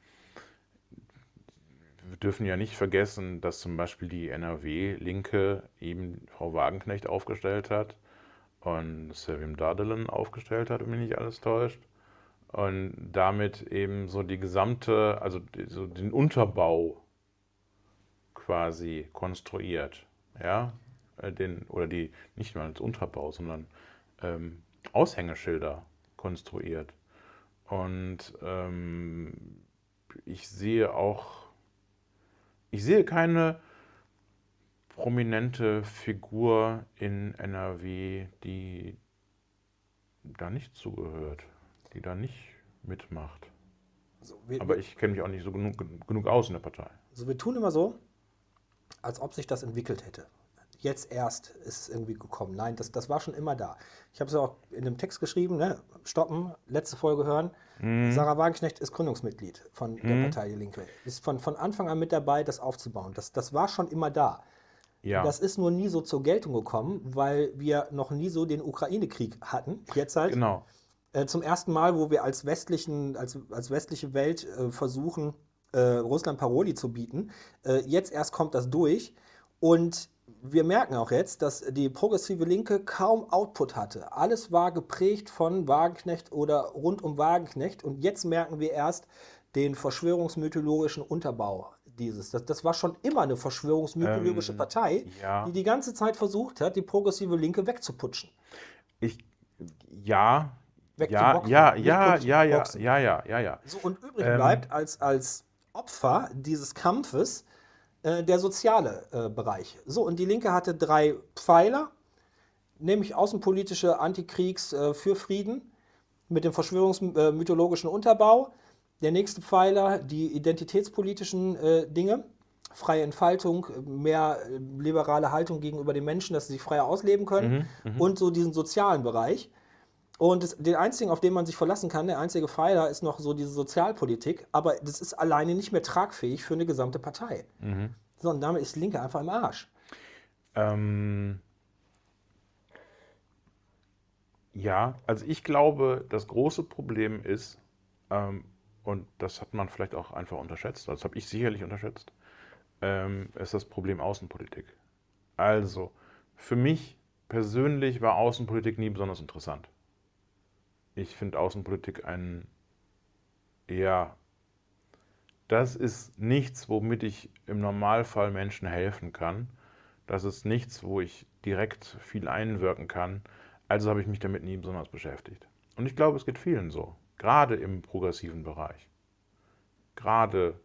wir dürfen ja nicht vergessen, dass zum Beispiel die NRW-Linke eben Frau Wagenknecht aufgestellt hat und Servim Dardelen aufgestellt hat, wenn mich nicht alles täuscht. Und damit eben so die gesamte, also so den Unterbau quasi konstruiert. Ja, äh, den, oder die, nicht nur als Unterbau, sondern ähm, Aushängeschilder konstruiert. Und ähm, ich sehe auch ich sehe keine prominente Figur in NRW, die da nicht zugehört, die da nicht mitmacht. Also wir, Aber ich kenne mich auch nicht so genug, genug aus in der Partei. Also wir tun immer so, als ob sich das entwickelt hätte jetzt erst ist es irgendwie gekommen. Nein, das, das war schon immer da. Ich habe es auch in dem Text geschrieben, ne? stoppen, letzte Folge hören. Mhm. Sarah Wagenknecht ist Gründungsmitglied von mhm. der Partei Die Linke. Ist von, von Anfang an mit dabei, das aufzubauen. Das, das war schon immer da. Ja. Das ist nur nie so zur Geltung gekommen, weil wir noch nie so den Ukraine-Krieg hatten. Jetzt halt. Genau. Äh, zum ersten Mal, wo wir als, westlichen, als, als westliche Welt äh, versuchen, äh, Russland Paroli zu bieten. Äh, jetzt erst kommt das durch. Und wir merken auch jetzt, dass die progressive Linke kaum Output hatte. Alles war geprägt von Wagenknecht oder rund um Wagenknecht. Und jetzt merken wir erst den verschwörungsmythologischen Unterbau dieses. Das, das war schon immer eine verschwörungsmythologische Ähm, Partei, ja. die die ganze Zeit versucht hat, die progressive Linke wegzuputschen. Ich, ja, ja, Wegzuboxen. ja, Nicht ja, ja, ja, boxen. ja, ja, ja, ja. So, und übrig Ähm, bleibt als, als Opfer dieses Kampfes äh, der soziale äh, Bereich. So, und die Linke hatte drei Pfeiler, nämlich außenpolitische Antikriegs äh, für Frieden mit dem verschwörungsmythologischen Unterbau. Der nächste Pfeiler, die identitätspolitischen äh, Dinge, freie Entfaltung, mehr äh, liberale Haltung gegenüber den Menschen, dass sie sich freier ausleben können Mhm, und so diesen sozialen Bereich. Und das, den einzigen, auf den man sich verlassen kann, der einzige Pfeiler ist noch so diese Sozialpolitik, aber das ist alleine nicht mehr tragfähig für eine gesamte Partei. Mhm. So, und damit ist Linke einfach im Arsch. Ähm, ja, also ich glaube, das große Problem ist, ähm, und das hat man vielleicht auch einfach unterschätzt, das habe ich sicherlich unterschätzt, ähm, ist das Problem Außenpolitik. Also, für mich persönlich war Außenpolitik nie besonders interessant. Ich finde Außenpolitik ein, ja, das ist nichts, womit ich im Normalfall Menschen helfen kann. Das ist nichts, wo ich direkt viel einwirken kann. Also habe ich mich damit nie besonders beschäftigt. Und ich glaube, es geht vielen so. Gerade im progressiven Bereich. Gerade,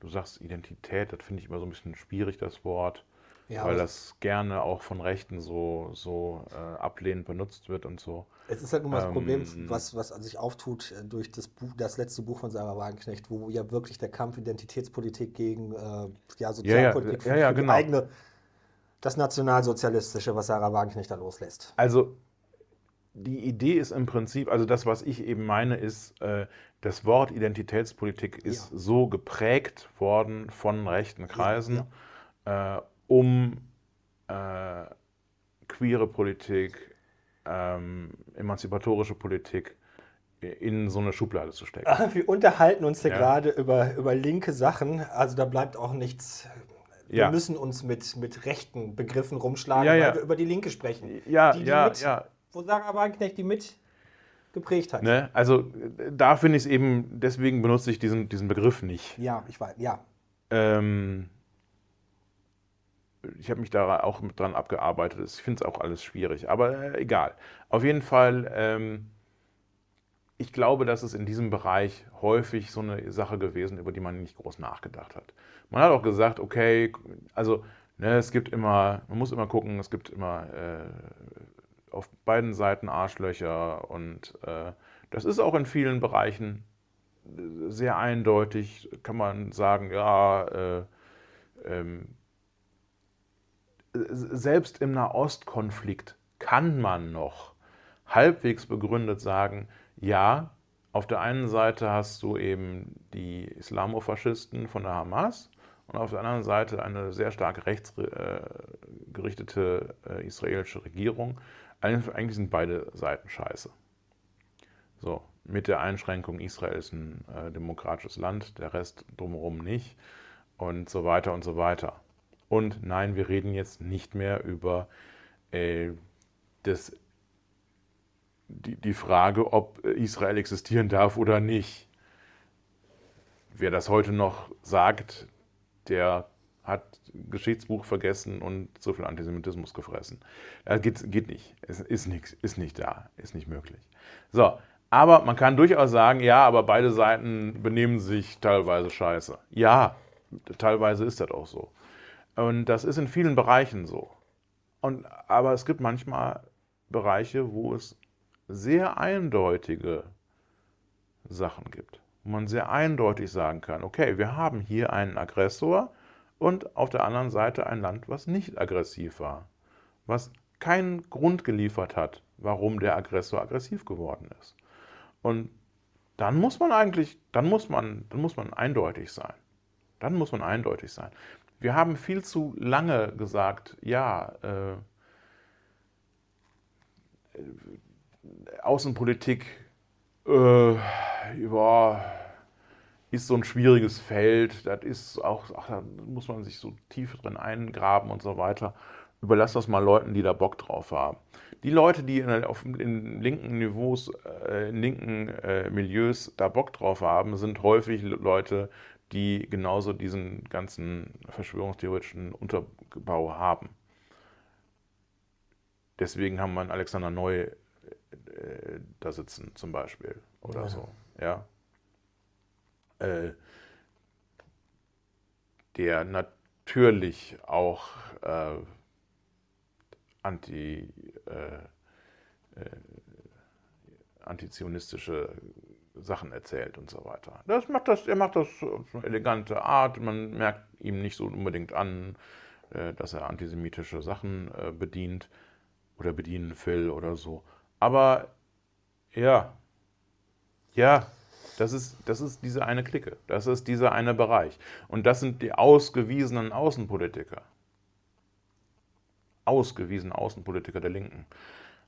du sagst Identität, das finde ich immer so ein bisschen schwierig, das Wort, Ja, weil das gerne auch von Rechten so, so äh, ablehnend benutzt wird und so. es ist halt nun mal das Problem, ähm, was, was sich auftut äh, durch das, Buch, das letzte Buch von Sarah Wagenknecht, wo ja wirklich der Kampf Identitätspolitik gegen äh, ja, Sozialpolitik ja, ja, für die genau. eigene, das Nationalsozialistische, was Sarah Wagenknecht da loslässt. Also die Idee ist im Prinzip, also das, was ich eben meine, ist, äh, das Wort Identitätspolitik ist Ja. so geprägt worden von rechten Kreisen, ja. Äh, um äh, queere Politik, ähm, emanzipatorische Politik in so eine Schublade zu stecken. Ah, Wir unterhalten uns hier Ja. gerade über, über linke Sachen, also da bleibt auch nichts. Wir Ja. müssen uns mit, mit rechten Begriffen rumschlagen, Ja, weil wir über die Linke sprechen. Ja, die, die ja, mit, ja. Wo Sarah Wagenknecht die mit geprägt hat. Ne? Also da finde ich es eben, deswegen benutze ich diesen, diesen Begriff nicht. Ja, ich weiß, ja. Ähm, ich habe mich da auch dran abgearbeitet. Ich finde es auch alles schwierig, aber äh, egal. Auf jeden Fall, ähm, ich glaube, dass es in diesem Bereich häufig so eine Sache gewesen, über die man nicht groß nachgedacht hat. Man hat auch gesagt, okay, also ne, es gibt immer, man muss immer gucken, es gibt immer äh, auf beiden Seiten Arschlöcher und äh, das ist auch in vielen Bereichen äh, sehr eindeutig, kann man sagen, ja, äh, ähm, selbst im Nahostkonflikt kann man noch halbwegs begründet sagen, ja, auf der einen Seite hast du eben die Islamofaschisten von der Hamas und auf der anderen Seite eine sehr stark rechtsgerichtete äh, israelische Regierung. Eigentlich eigentlich sind beide Seiten scheiße. So, mit der Einschränkung, Israel ist ein äh, demokratisches Land, der Rest drumherum nicht und so weiter und so weiter. Und nein, wir reden jetzt nicht mehr über äh, das, die, die Frage, ob Israel existieren darf oder nicht. Wer das heute noch sagt, der hat Geschichtsbuch vergessen und so viel Antisemitismus gefressen. Das geht, geht nicht. Es ist nichts, ist nicht da, ist nicht möglich. So, aber man kann durchaus sagen, ja, aber beide Seiten benehmen sich teilweise scheiße. Ja, teilweise ist das auch so. Und das ist in vielen Bereichen so. Und, aber es gibt manchmal Bereiche, wo es sehr eindeutige Sachen gibt. Wo man sehr eindeutig sagen kann, okay, wir haben hier einen Aggressor und auf der anderen Seite ein Land, was nicht aggressiv war. Was keinen Grund geliefert hat, warum der Aggressor aggressiv geworden ist. Und dann muss man eigentlich, dann muss man, dann muss man eindeutig sein. Dann muss man eindeutig sein. Wir haben viel zu lange gesagt, ja, äh, äh, Außenpolitik, äh, ja, ist so ein schwieriges Feld. Das ist auch, ach, da muss man sich so tief drin eingraben und so weiter. Überlass das mal Leuten, die da Bock drauf haben. Die Leute, die in, auf, in linken Niveaus, äh, in linken äh, Milieus da Bock drauf haben, sind häufig Leute, die genauso diesen ganzen verschwörungstheoretischen Unterbau haben. Deswegen haben wir einen Alexander Neu äh, da sitzen zum Beispiel oder Ja. so. Ja. Äh, der natürlich auch äh, anti, äh, äh, antizionistische Sachen erzählt und so weiter. Das macht das, er macht das auf eine elegante Art. Man merkt ihm nicht so unbedingt an, äh, dass er antisemitische Sachen äh, bedient oder bedienen will oder so. Aber ja, ja, das ist, das ist diese eine Clique. Das ist dieser eine Bereich. Und das sind die ausgewiesenen Außenpolitiker. Ausgewiesene Außenpolitiker der Linken.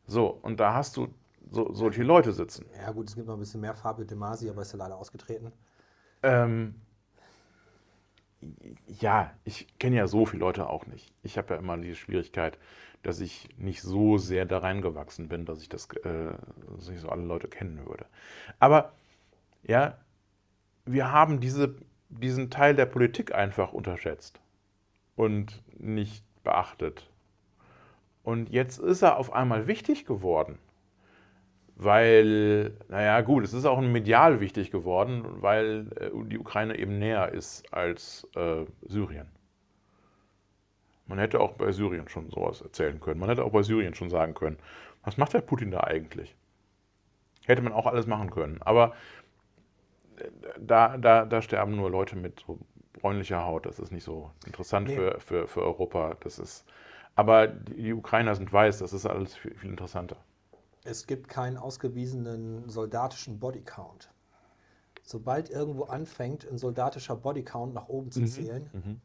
So, und da hast du so, solche Leute sitzen. Ja, gut, es gibt noch ein bisschen mehr Fabio De Masi, aber ist ja leider ausgetreten. Ähm, ja, ich kenne ja so viele Leute auch nicht. Ich habe ja immer die Schwierigkeit, dass ich nicht so sehr da reingewachsen bin, dass ich das, äh, dass ich so alle Leute kennen würde. Aber ja, wir haben diese, diesen Teil der Politik einfach unterschätzt und nicht beachtet. Und jetzt ist er auf einmal wichtig geworden. Weil, naja, gut, es ist auch medial wichtig geworden, weil äh, die Ukraine eben näher ist als äh, Syrien. Man hätte auch bei Syrien schon sowas erzählen können. Man hätte auch bei Syrien schon sagen können, was macht der Putin da eigentlich? Hätte man auch alles machen können. Aber äh, da, da, da sterben nur Leute mit so bräunlicher Haut. Das ist nicht so interessant Nee. für, für, für Europa. Das ist, aber die die Ukrainer sind weiß, das ist alles viel, viel interessanter. Es gibt keinen ausgewiesenen soldatischen Bodycount. Sobald irgendwo anfängt, ein soldatischer Bodycount nach oben zu zählen, Mhm.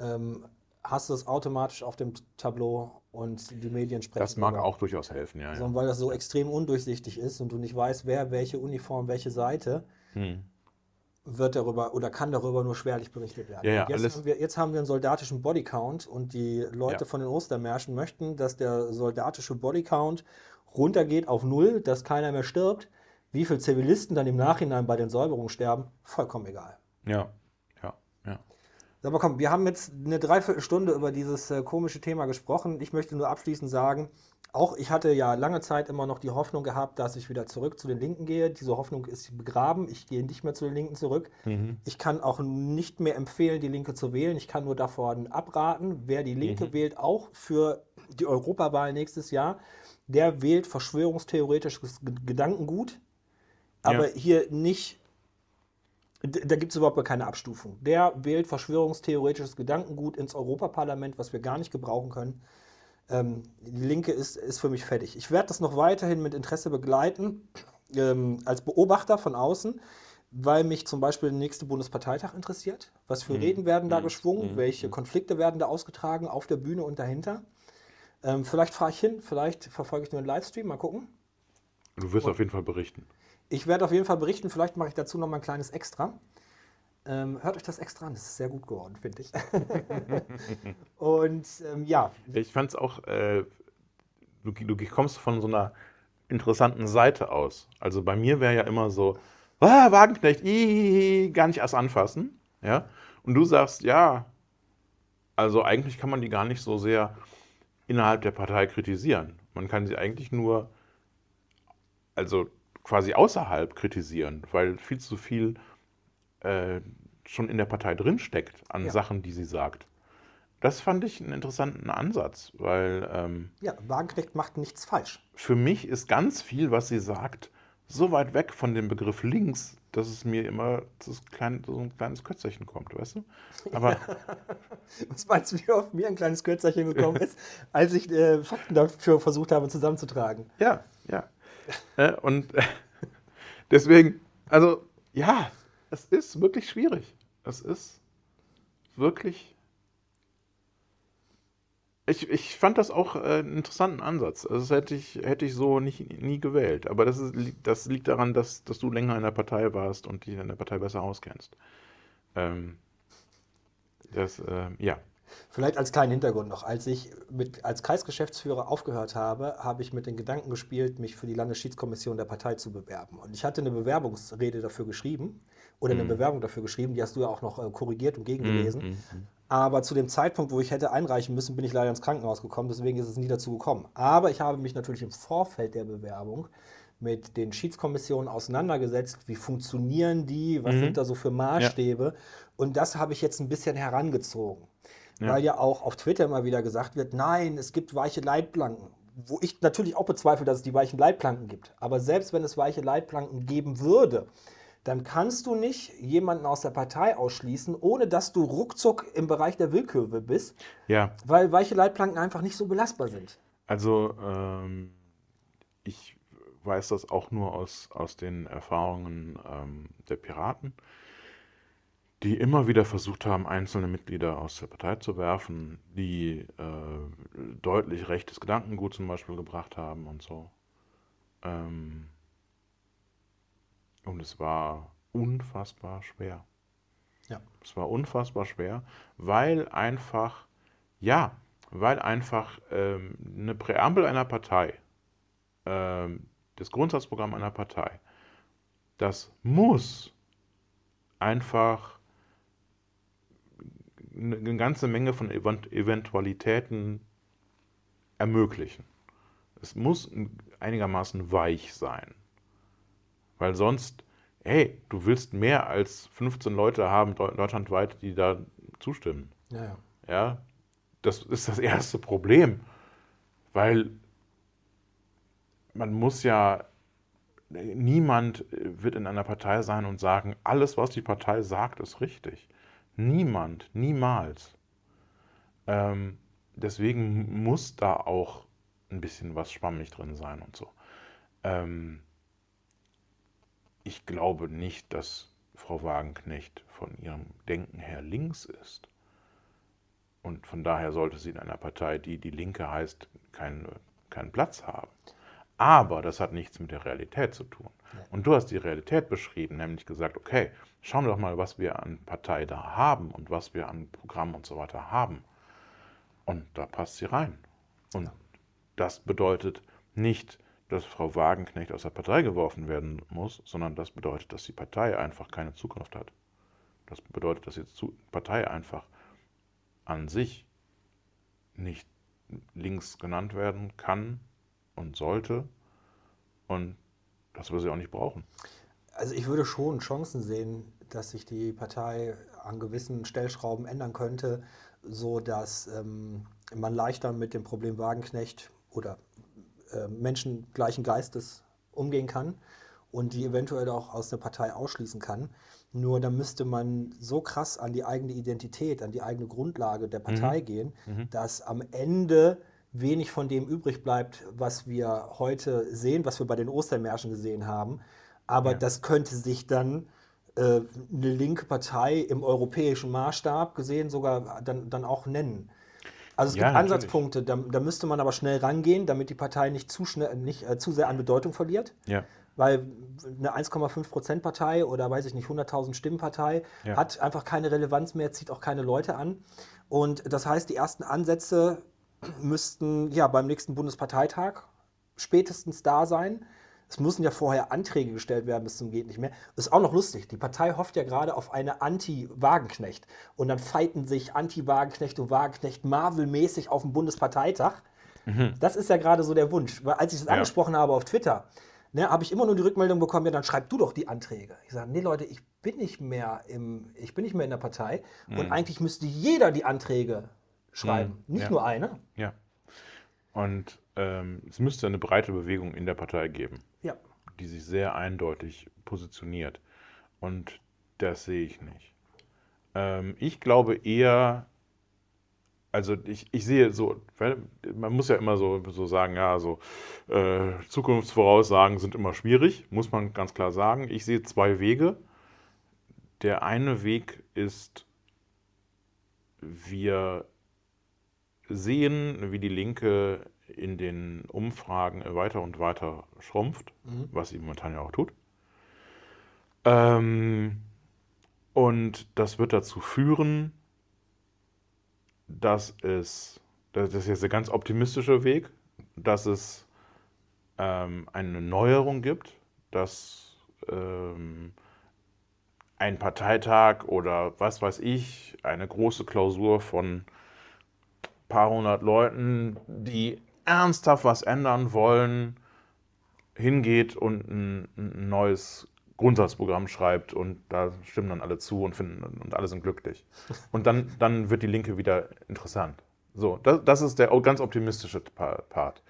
ähm, hast du es automatisch auf dem Tableau und die Medien sprechen. Das mag drüber. auch durchaus helfen, ja. Sondern weil das so extrem undurchsichtig ist und du nicht weißt, wer welche Uniform, welche Seite, Hm. wird darüber oder kann darüber nur schwerlich berichtet werden. Ja, ja, jetzt, haben wir, jetzt haben wir einen soldatischen Bodycount und die Leute Ja. von den Ostermärschen möchten, dass der soldatische Bodycount runtergeht auf null, dass keiner mehr stirbt. Wie viele Zivilisten dann im Nachhinein bei den Säuberungen sterben, vollkommen egal. Ja, ja, ja. Aber komm, wir haben jetzt eine Dreiviertelstunde über dieses äh, komische Thema gesprochen. Ich möchte nur abschließend sagen, auch ich hatte ja lange Zeit immer noch die Hoffnung gehabt, dass ich wieder zurück zu den Linken gehe. Diese Hoffnung ist begraben. Ich gehe nicht mehr zu den Linken zurück. Mhm. Ich kann auch nicht mehr empfehlen, die Linke zu wählen. Ich kann nur davon abraten. Wer die Linke Mhm. wählt, auch für die Europawahl nächstes Jahr, der wählt verschwörungstheoretisches Gedankengut. Aber Ja. hier nicht, da gibt es überhaupt keine Abstufung. Der wählt verschwörungstheoretisches Gedankengut ins Europaparlament, was wir gar nicht gebrauchen können. Ähm, die Linke ist, ist für mich fertig. Ich werde das noch weiterhin mit Interesse begleiten, ähm, als Beobachter von außen, weil mich zum Beispiel der nächste Bundesparteitag interessiert. Was für Mhm. Reden werden da Mhm. geschwungen? Mhm. Welche Konflikte werden da ausgetragen auf der Bühne und dahinter? Ähm, vielleicht fahre ich hin, vielleicht verfolge ich nur einen Livestream, mal gucken. Du wirst auf jeden Fall berichten. Ich werde auf jeden Fall berichten, vielleicht mache ich dazu noch mal ein kleines Extra. Ähm, hört euch das extra an, das ist sehr gut geworden, finde ich. und ähm, ja, Ich fand es auch, äh, du, du kommst von so einer interessanten Seite aus. Also bei mir wäre ja immer so, ah, Wagenknecht, ii, gar nicht erst anfassen. Ja? Und du sagst, ja, also eigentlich kann man die gar nicht so sehr innerhalb der Partei kritisieren. Man kann sie eigentlich nur, also quasi außerhalb kritisieren, weil viel zu viel äh, schon in der Partei drinsteckt an Ja. Sachen, die sie sagt. Das fand ich einen interessanten Ansatz, weil ähm, ja, Wagenknecht macht nichts falsch. für mich ist ganz viel, was sie sagt, so weit weg von dem Begriff links, dass es mir immer das kleine, so ein kleines Kötzerchen kommt, weißt du? Aber Was meinst du, wie oft mir ein kleines Kürzerchen gekommen ist, als ich äh, Fakten dafür versucht habe zusammenzutragen? ja, ja. Äh, und äh, deswegen, also ja, es ist wirklich schwierig. Es ist wirklich. Ich, ich fand das auch äh, einen interessanten Ansatz. Also das hätte ich, hätte ich so nicht, nie gewählt. Aber das, ist, das liegt daran, dass, dass du länger in der Partei warst und dich in der Partei besser auskennst. Ähm, das, äh, ja. Vielleicht als kleinen Hintergrund noch. Als ich mit, als Kreisgeschäftsführer aufgehört habe, habe ich mit den Gedanken gespielt, mich für die Landesschiedskommission der Partei zu bewerben. Und ich hatte eine Bewerbungsrede dafür geschrieben oder eine Mhm. Bewerbung dafür geschrieben, die hast du ja auch noch äh, korrigiert und gegengelesen. Mhm, mhm. Aber zu dem Zeitpunkt, wo ich hätte einreichen müssen, bin ich leider ins Krankenhaus gekommen, deswegen ist es nie dazu gekommen. Aber ich habe mich natürlich im Vorfeld der Bewerbung mit den Schiedskommissionen auseinandergesetzt. Wie funktionieren die? Was Mhm. sind da so für Maßstäbe? Und das habe ich jetzt ein bisschen herangezogen. Ja. Weil ja auch auf Twitter immer wieder gesagt wird, nein, es gibt weiche Leitplanken. Wo ich natürlich auch bezweifle, dass es die weichen Leitplanken gibt. Aber selbst wenn es weiche Leitplanken geben würde, dann kannst du nicht jemanden aus der Partei ausschließen, ohne dass du ruckzuck im Bereich der Willkür bist, Ja, weil weiche Leitplanken einfach nicht so belastbar sind. also ähm, ich weiß das auch nur aus, aus den Erfahrungen ähm, der Piraten, die immer wieder versucht haben, einzelne Mitglieder aus der Partei zu werfen, die äh, deutlich rechtes Gedankengut zum Beispiel gebracht haben und so. Ähm, und es war unfassbar schwer. Ja. Es war unfassbar schwer, weil einfach, ja, weil einfach ähm, eine Präambel einer Partei, ähm, das Grundsatzprogramm einer Partei, das muss einfach eine, ganze Menge von Event Eventualitäten ermöglichen. Es muss einigermaßen weich sein. Weil sonst, hey, du willst mehr als 15 Leute haben deu- deutschlandweit, die da zustimmen. Ja, ja. Ja, das ist das erste Problem, weil man muss ja, niemand wird in einer Partei sein und sagen, alles, was die Partei sagt, ist richtig. Niemand, niemals. Ähm, deswegen muss da auch ein bisschen was schwammig drin sein und so. Ähm, ich glaube nicht, dass Frau Wagenknecht von ihrem Denken her links ist. Und von daher sollte sie in einer Partei, die die Linke heißt, keinen, keinen Platz haben. Aber das hat nichts mit der Realität zu tun. Und du hast die Realität beschrieben, nämlich gesagt, okay, schauen wir doch mal, was wir an Partei da haben und was wir an Programm und so weiter haben. Und da passt sie rein. Und das bedeutet nicht, dass Frau Wagenknecht aus der Partei geworfen werden muss, sondern das bedeutet, dass die Partei einfach keine Zukunft hat. Das bedeutet, dass die Partei einfach an sich nicht links genannt werden kann und sollte und das wir sie auch nicht brauchen. Also ich würde schon Chancen sehen, dass sich die Partei an gewissen Stellschrauben ändern könnte, so dass ähm, man leichter mit dem Problem Wagenknecht oder äh, Menschen gleichen Geistes umgehen kann und die eventuell auch aus der Partei ausschließen kann. Nur da müsste man so krass an die eigene Identität, an die eigene Grundlage der Partei gehen, dass am Ende wenig von dem übrig bleibt, was wir heute sehen, was wir bei den Ostermärschen gesehen haben. Aber Ja. das könnte sich dann äh, eine linke Partei im europäischen Maßstab gesehen sogar dann, dann auch nennen. Also es Ja, gibt natürlich. Ansatzpunkte, da, da müsste man aber schnell rangehen, damit die Partei nicht zu schnell, nicht äh, zu sehr an Bedeutung verliert. Ja, Weil eine 1,5% Partei oder weiß ich nicht, 100.000 Stimmen Partei Ja. hat einfach keine Relevanz mehr, zieht auch keine Leute an. Und das heißt, die ersten Ansätze müssten ja beim nächsten Bundesparteitag spätestens da sein. Es müssen ja vorher Anträge gestellt werden bis zum geht nicht mehr. Ist auch noch lustig. Die Partei hofft ja gerade auf eine Anti-Wagenknecht. Und dann fighten sich Anti-Wagenknecht und Wagenknecht Marvel-mäßig auf dem Bundesparteitag. Das ist ja gerade so der Wunsch. Weil als ich das Ja. angesprochen habe auf Twitter, ne, habe ich immer nur die Rückmeldung bekommen, ja, dann schreib du doch die Anträge. Ich sage, nee Leute, ich bin nicht mehr im, ich bin nicht mehr in der Partei. Und eigentlich müsste jeder die Anträge schreiben. Mhm, Nicht ja. nur einer. ja. Und ähm, es müsste eine breite Bewegung in der Partei geben. Ja. die sich sehr eindeutig positioniert. Und das sehe ich nicht. Ähm, ich glaube eher, also ich, ich sehe so, man muss ja immer so, so sagen, ja, so äh, Zukunftsvoraussagen sind immer schwierig, muss man ganz klar sagen. Ich sehe zwei Wege. Der eine Weg ist, wir sehen, wie die Linke in den Umfragen weiter und weiter schrumpft, Mhm. was sie momentan ja auch tut. Ähm, und das wird dazu führen, dass es, das ist jetzt der ganz optimistische Weg, dass es ähm, eine Neuerung gibt, dass ähm, ein Parteitag oder was weiß ich, eine große Klausur von ein paar hundert Leuten, die ernsthaft was ändern wollen, hingeht und ein, ein neues Grundsatzprogramm schreibt und da stimmen dann alle zu und finden und alle sind glücklich. Und dann, dann wird die Linke wieder interessant. So, das, das ist der ganz optimistische Pa- Part.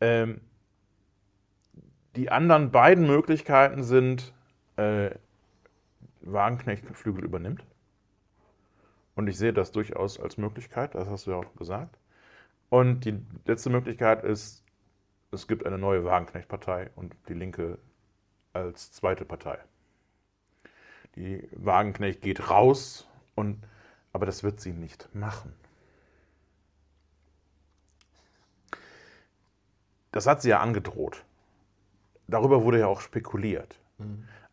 Ähm, die anderen beiden Möglichkeiten sind, äh, Wagenknecht Flügel übernimmt. Und ich sehe das durchaus als Möglichkeit, das hast du ja auch gesagt. Und die letzte Möglichkeit ist, es gibt eine neue Wagenknecht-Partei und die Linke als zweite Partei. Die Wagenknecht geht raus, und, aber das wird sie nicht machen. Das hat sie ja angedroht. Darüber wurde ja auch spekuliert.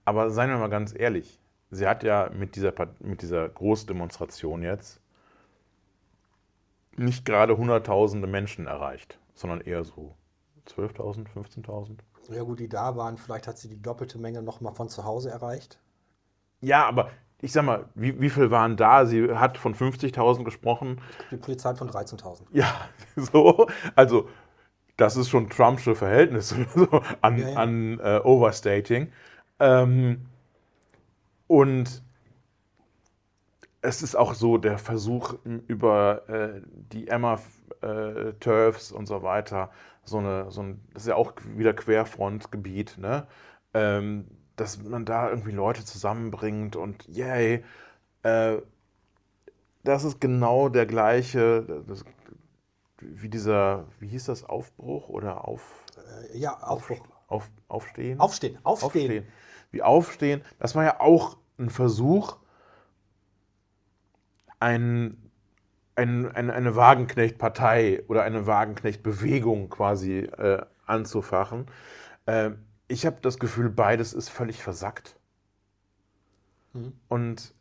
Aber seien wir mal ganz ehrlich, sie hat ja mit dieser, mit dieser Großdemonstration jetzt nicht gerade hunderttausende Menschen erreicht, sondern eher so 12.000, 15.000. Ja gut, die da waren, vielleicht hat sie die doppelte Menge nochmal von zu Hause erreicht. Ja, aber ich sag mal, wie, wie viel waren da? Sie hat von 50.000 gesprochen. Die Polizei hat von 13.000. Ja, so. Also, das ist schon Trumpsche Verhältnis so, an, Ja, ja. an äh, Overstating. Ähm, und es ist auch so der Versuch, über äh, die Emma-Turfs und so weiter, so eine, so ein, das ist ja auch wieder Querfrontgebiet, ne? Ähm, dass man da irgendwie Leute zusammenbringt und yay, äh, das ist genau der gleiche, das, wie dieser, wie hieß das, Aufbruch oder auf, Äh, ja, Aufbruch. auf, Aufstehen? Aufstehen, aufstehen. Wie Aufstehen. Das war ja auch ein Versuch, ein, ein, eine, eine Wagenknecht-Partei oder eine Wagenknecht-Bewegung quasi äh, anzufachen. Ähm, ich habe das Gefühl, beides ist völlig versackt. Mhm. Und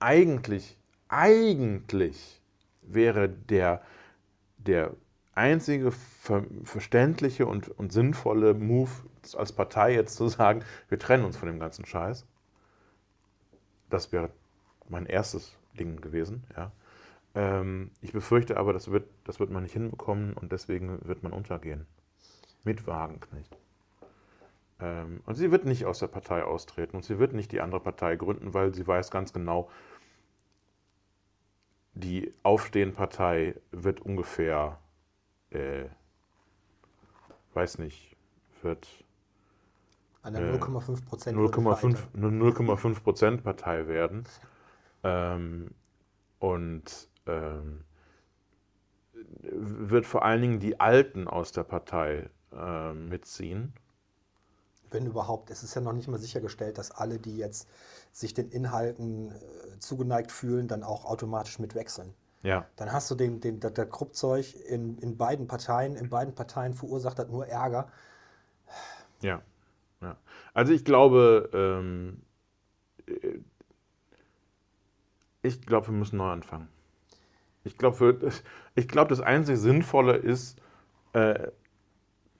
eigentlich, eigentlich wäre der, der einzige ver verständliche und, und sinnvolle Move als Partei jetzt zu sagen, wir trennen uns von dem ganzen Scheiß. Das wäre mein erstes Ding gewesen. Ja. Ähm, ich befürchte aber, das wird, das wird man nicht hinbekommen und deswegen wird man untergehen. Mit Wagenknecht. Ähm, und sie wird nicht aus der Partei austreten und sie wird nicht die andere Partei gründen, weil sie weiß ganz genau, die Aufstehen-Partei wird ungefähr, äh, weiß nicht, wird Eine Äh, 0,5 Prozent. 0,5 eine 0,5 Prozent Partei werden. Ähm, und ähm, wird vor allen Dingen die Alten aus der Partei äh, mitziehen. Wenn überhaupt. Es ist ja noch nicht mal sichergestellt, dass alle, die jetzt sich den Inhalten äh, zugeneigt fühlen, dann auch automatisch mitwechseln. Ja, Dann hast du den, den, das, das Kruppzeug in, in beiden Parteien. In beiden Parteien verursacht das nur Ärger. ja, ja. Also ich glaube, ähm, äh, ich glaube, wir müssen neu anfangen. Ich glaube, ich glaube, das einzige Sinnvolle ist, äh,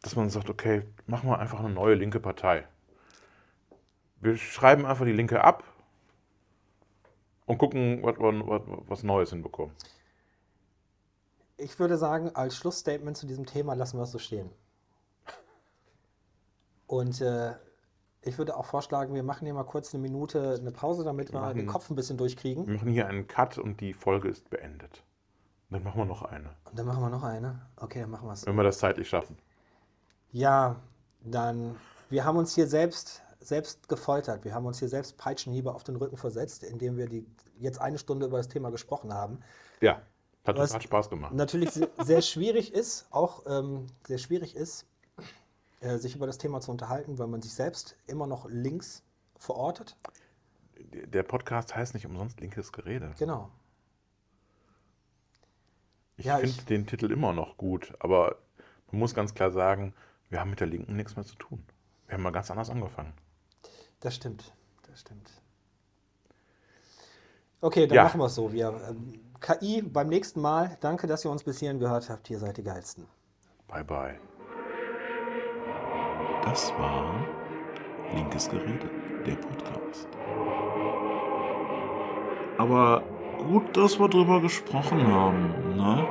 dass man sagt, okay, machen wir einfach eine neue linke Partei. Wir schreiben einfach die Linke ab und gucken, was wir was, was Neues hinbekommen. Ich würde sagen, als Schlussstatement zu diesem Thema lassen wir es so stehen. Und äh, ich würde auch vorschlagen, wir machen hier mal kurz eine Minute eine Pause, damit wir machen- den Kopf ein bisschen durchkriegen. Wir machen hier einen Cut und die Folge ist beendet. Dann machen wir noch eine, Und dann machen wir noch eine. Okay, dann machen wir es. wenn wir das zeitlich schaffen. Ja, dann, wir haben uns hier selbst, selbst gefoltert. Wir haben uns hier selbst Peitschenhiebe auf den Rücken versetzt, indem wir die, jetzt eine Stunde über das Thema gesprochen haben. Ja, hat, Was- hat Spaß gemacht. Natürlich se- sehr schwierig ist, auch ähm, sehr schwierig ist, äh, sich über das Thema zu unterhalten, weil man sich selbst immer noch links verortet. Der Podcast heißt nicht umsonst linkes Gerede. Genau. Ich Ja, finde den Titel immer noch gut, aber man muss ganz klar sagen, wir haben mit der Linken nichts mehr zu tun. Wir haben mal ganz anders angefangen. Das stimmt, das stimmt. Okay, dann Ja. machen wir es so. Wir, ähm, KI beim nächsten Mal. Danke, dass ihr uns bis hierhin gehört habt. Ihr seid die Geilsten. Bye bye. Das war Linkes Gerede, der Podcast. Aber gut, dass wir drüber gesprochen haben, ne?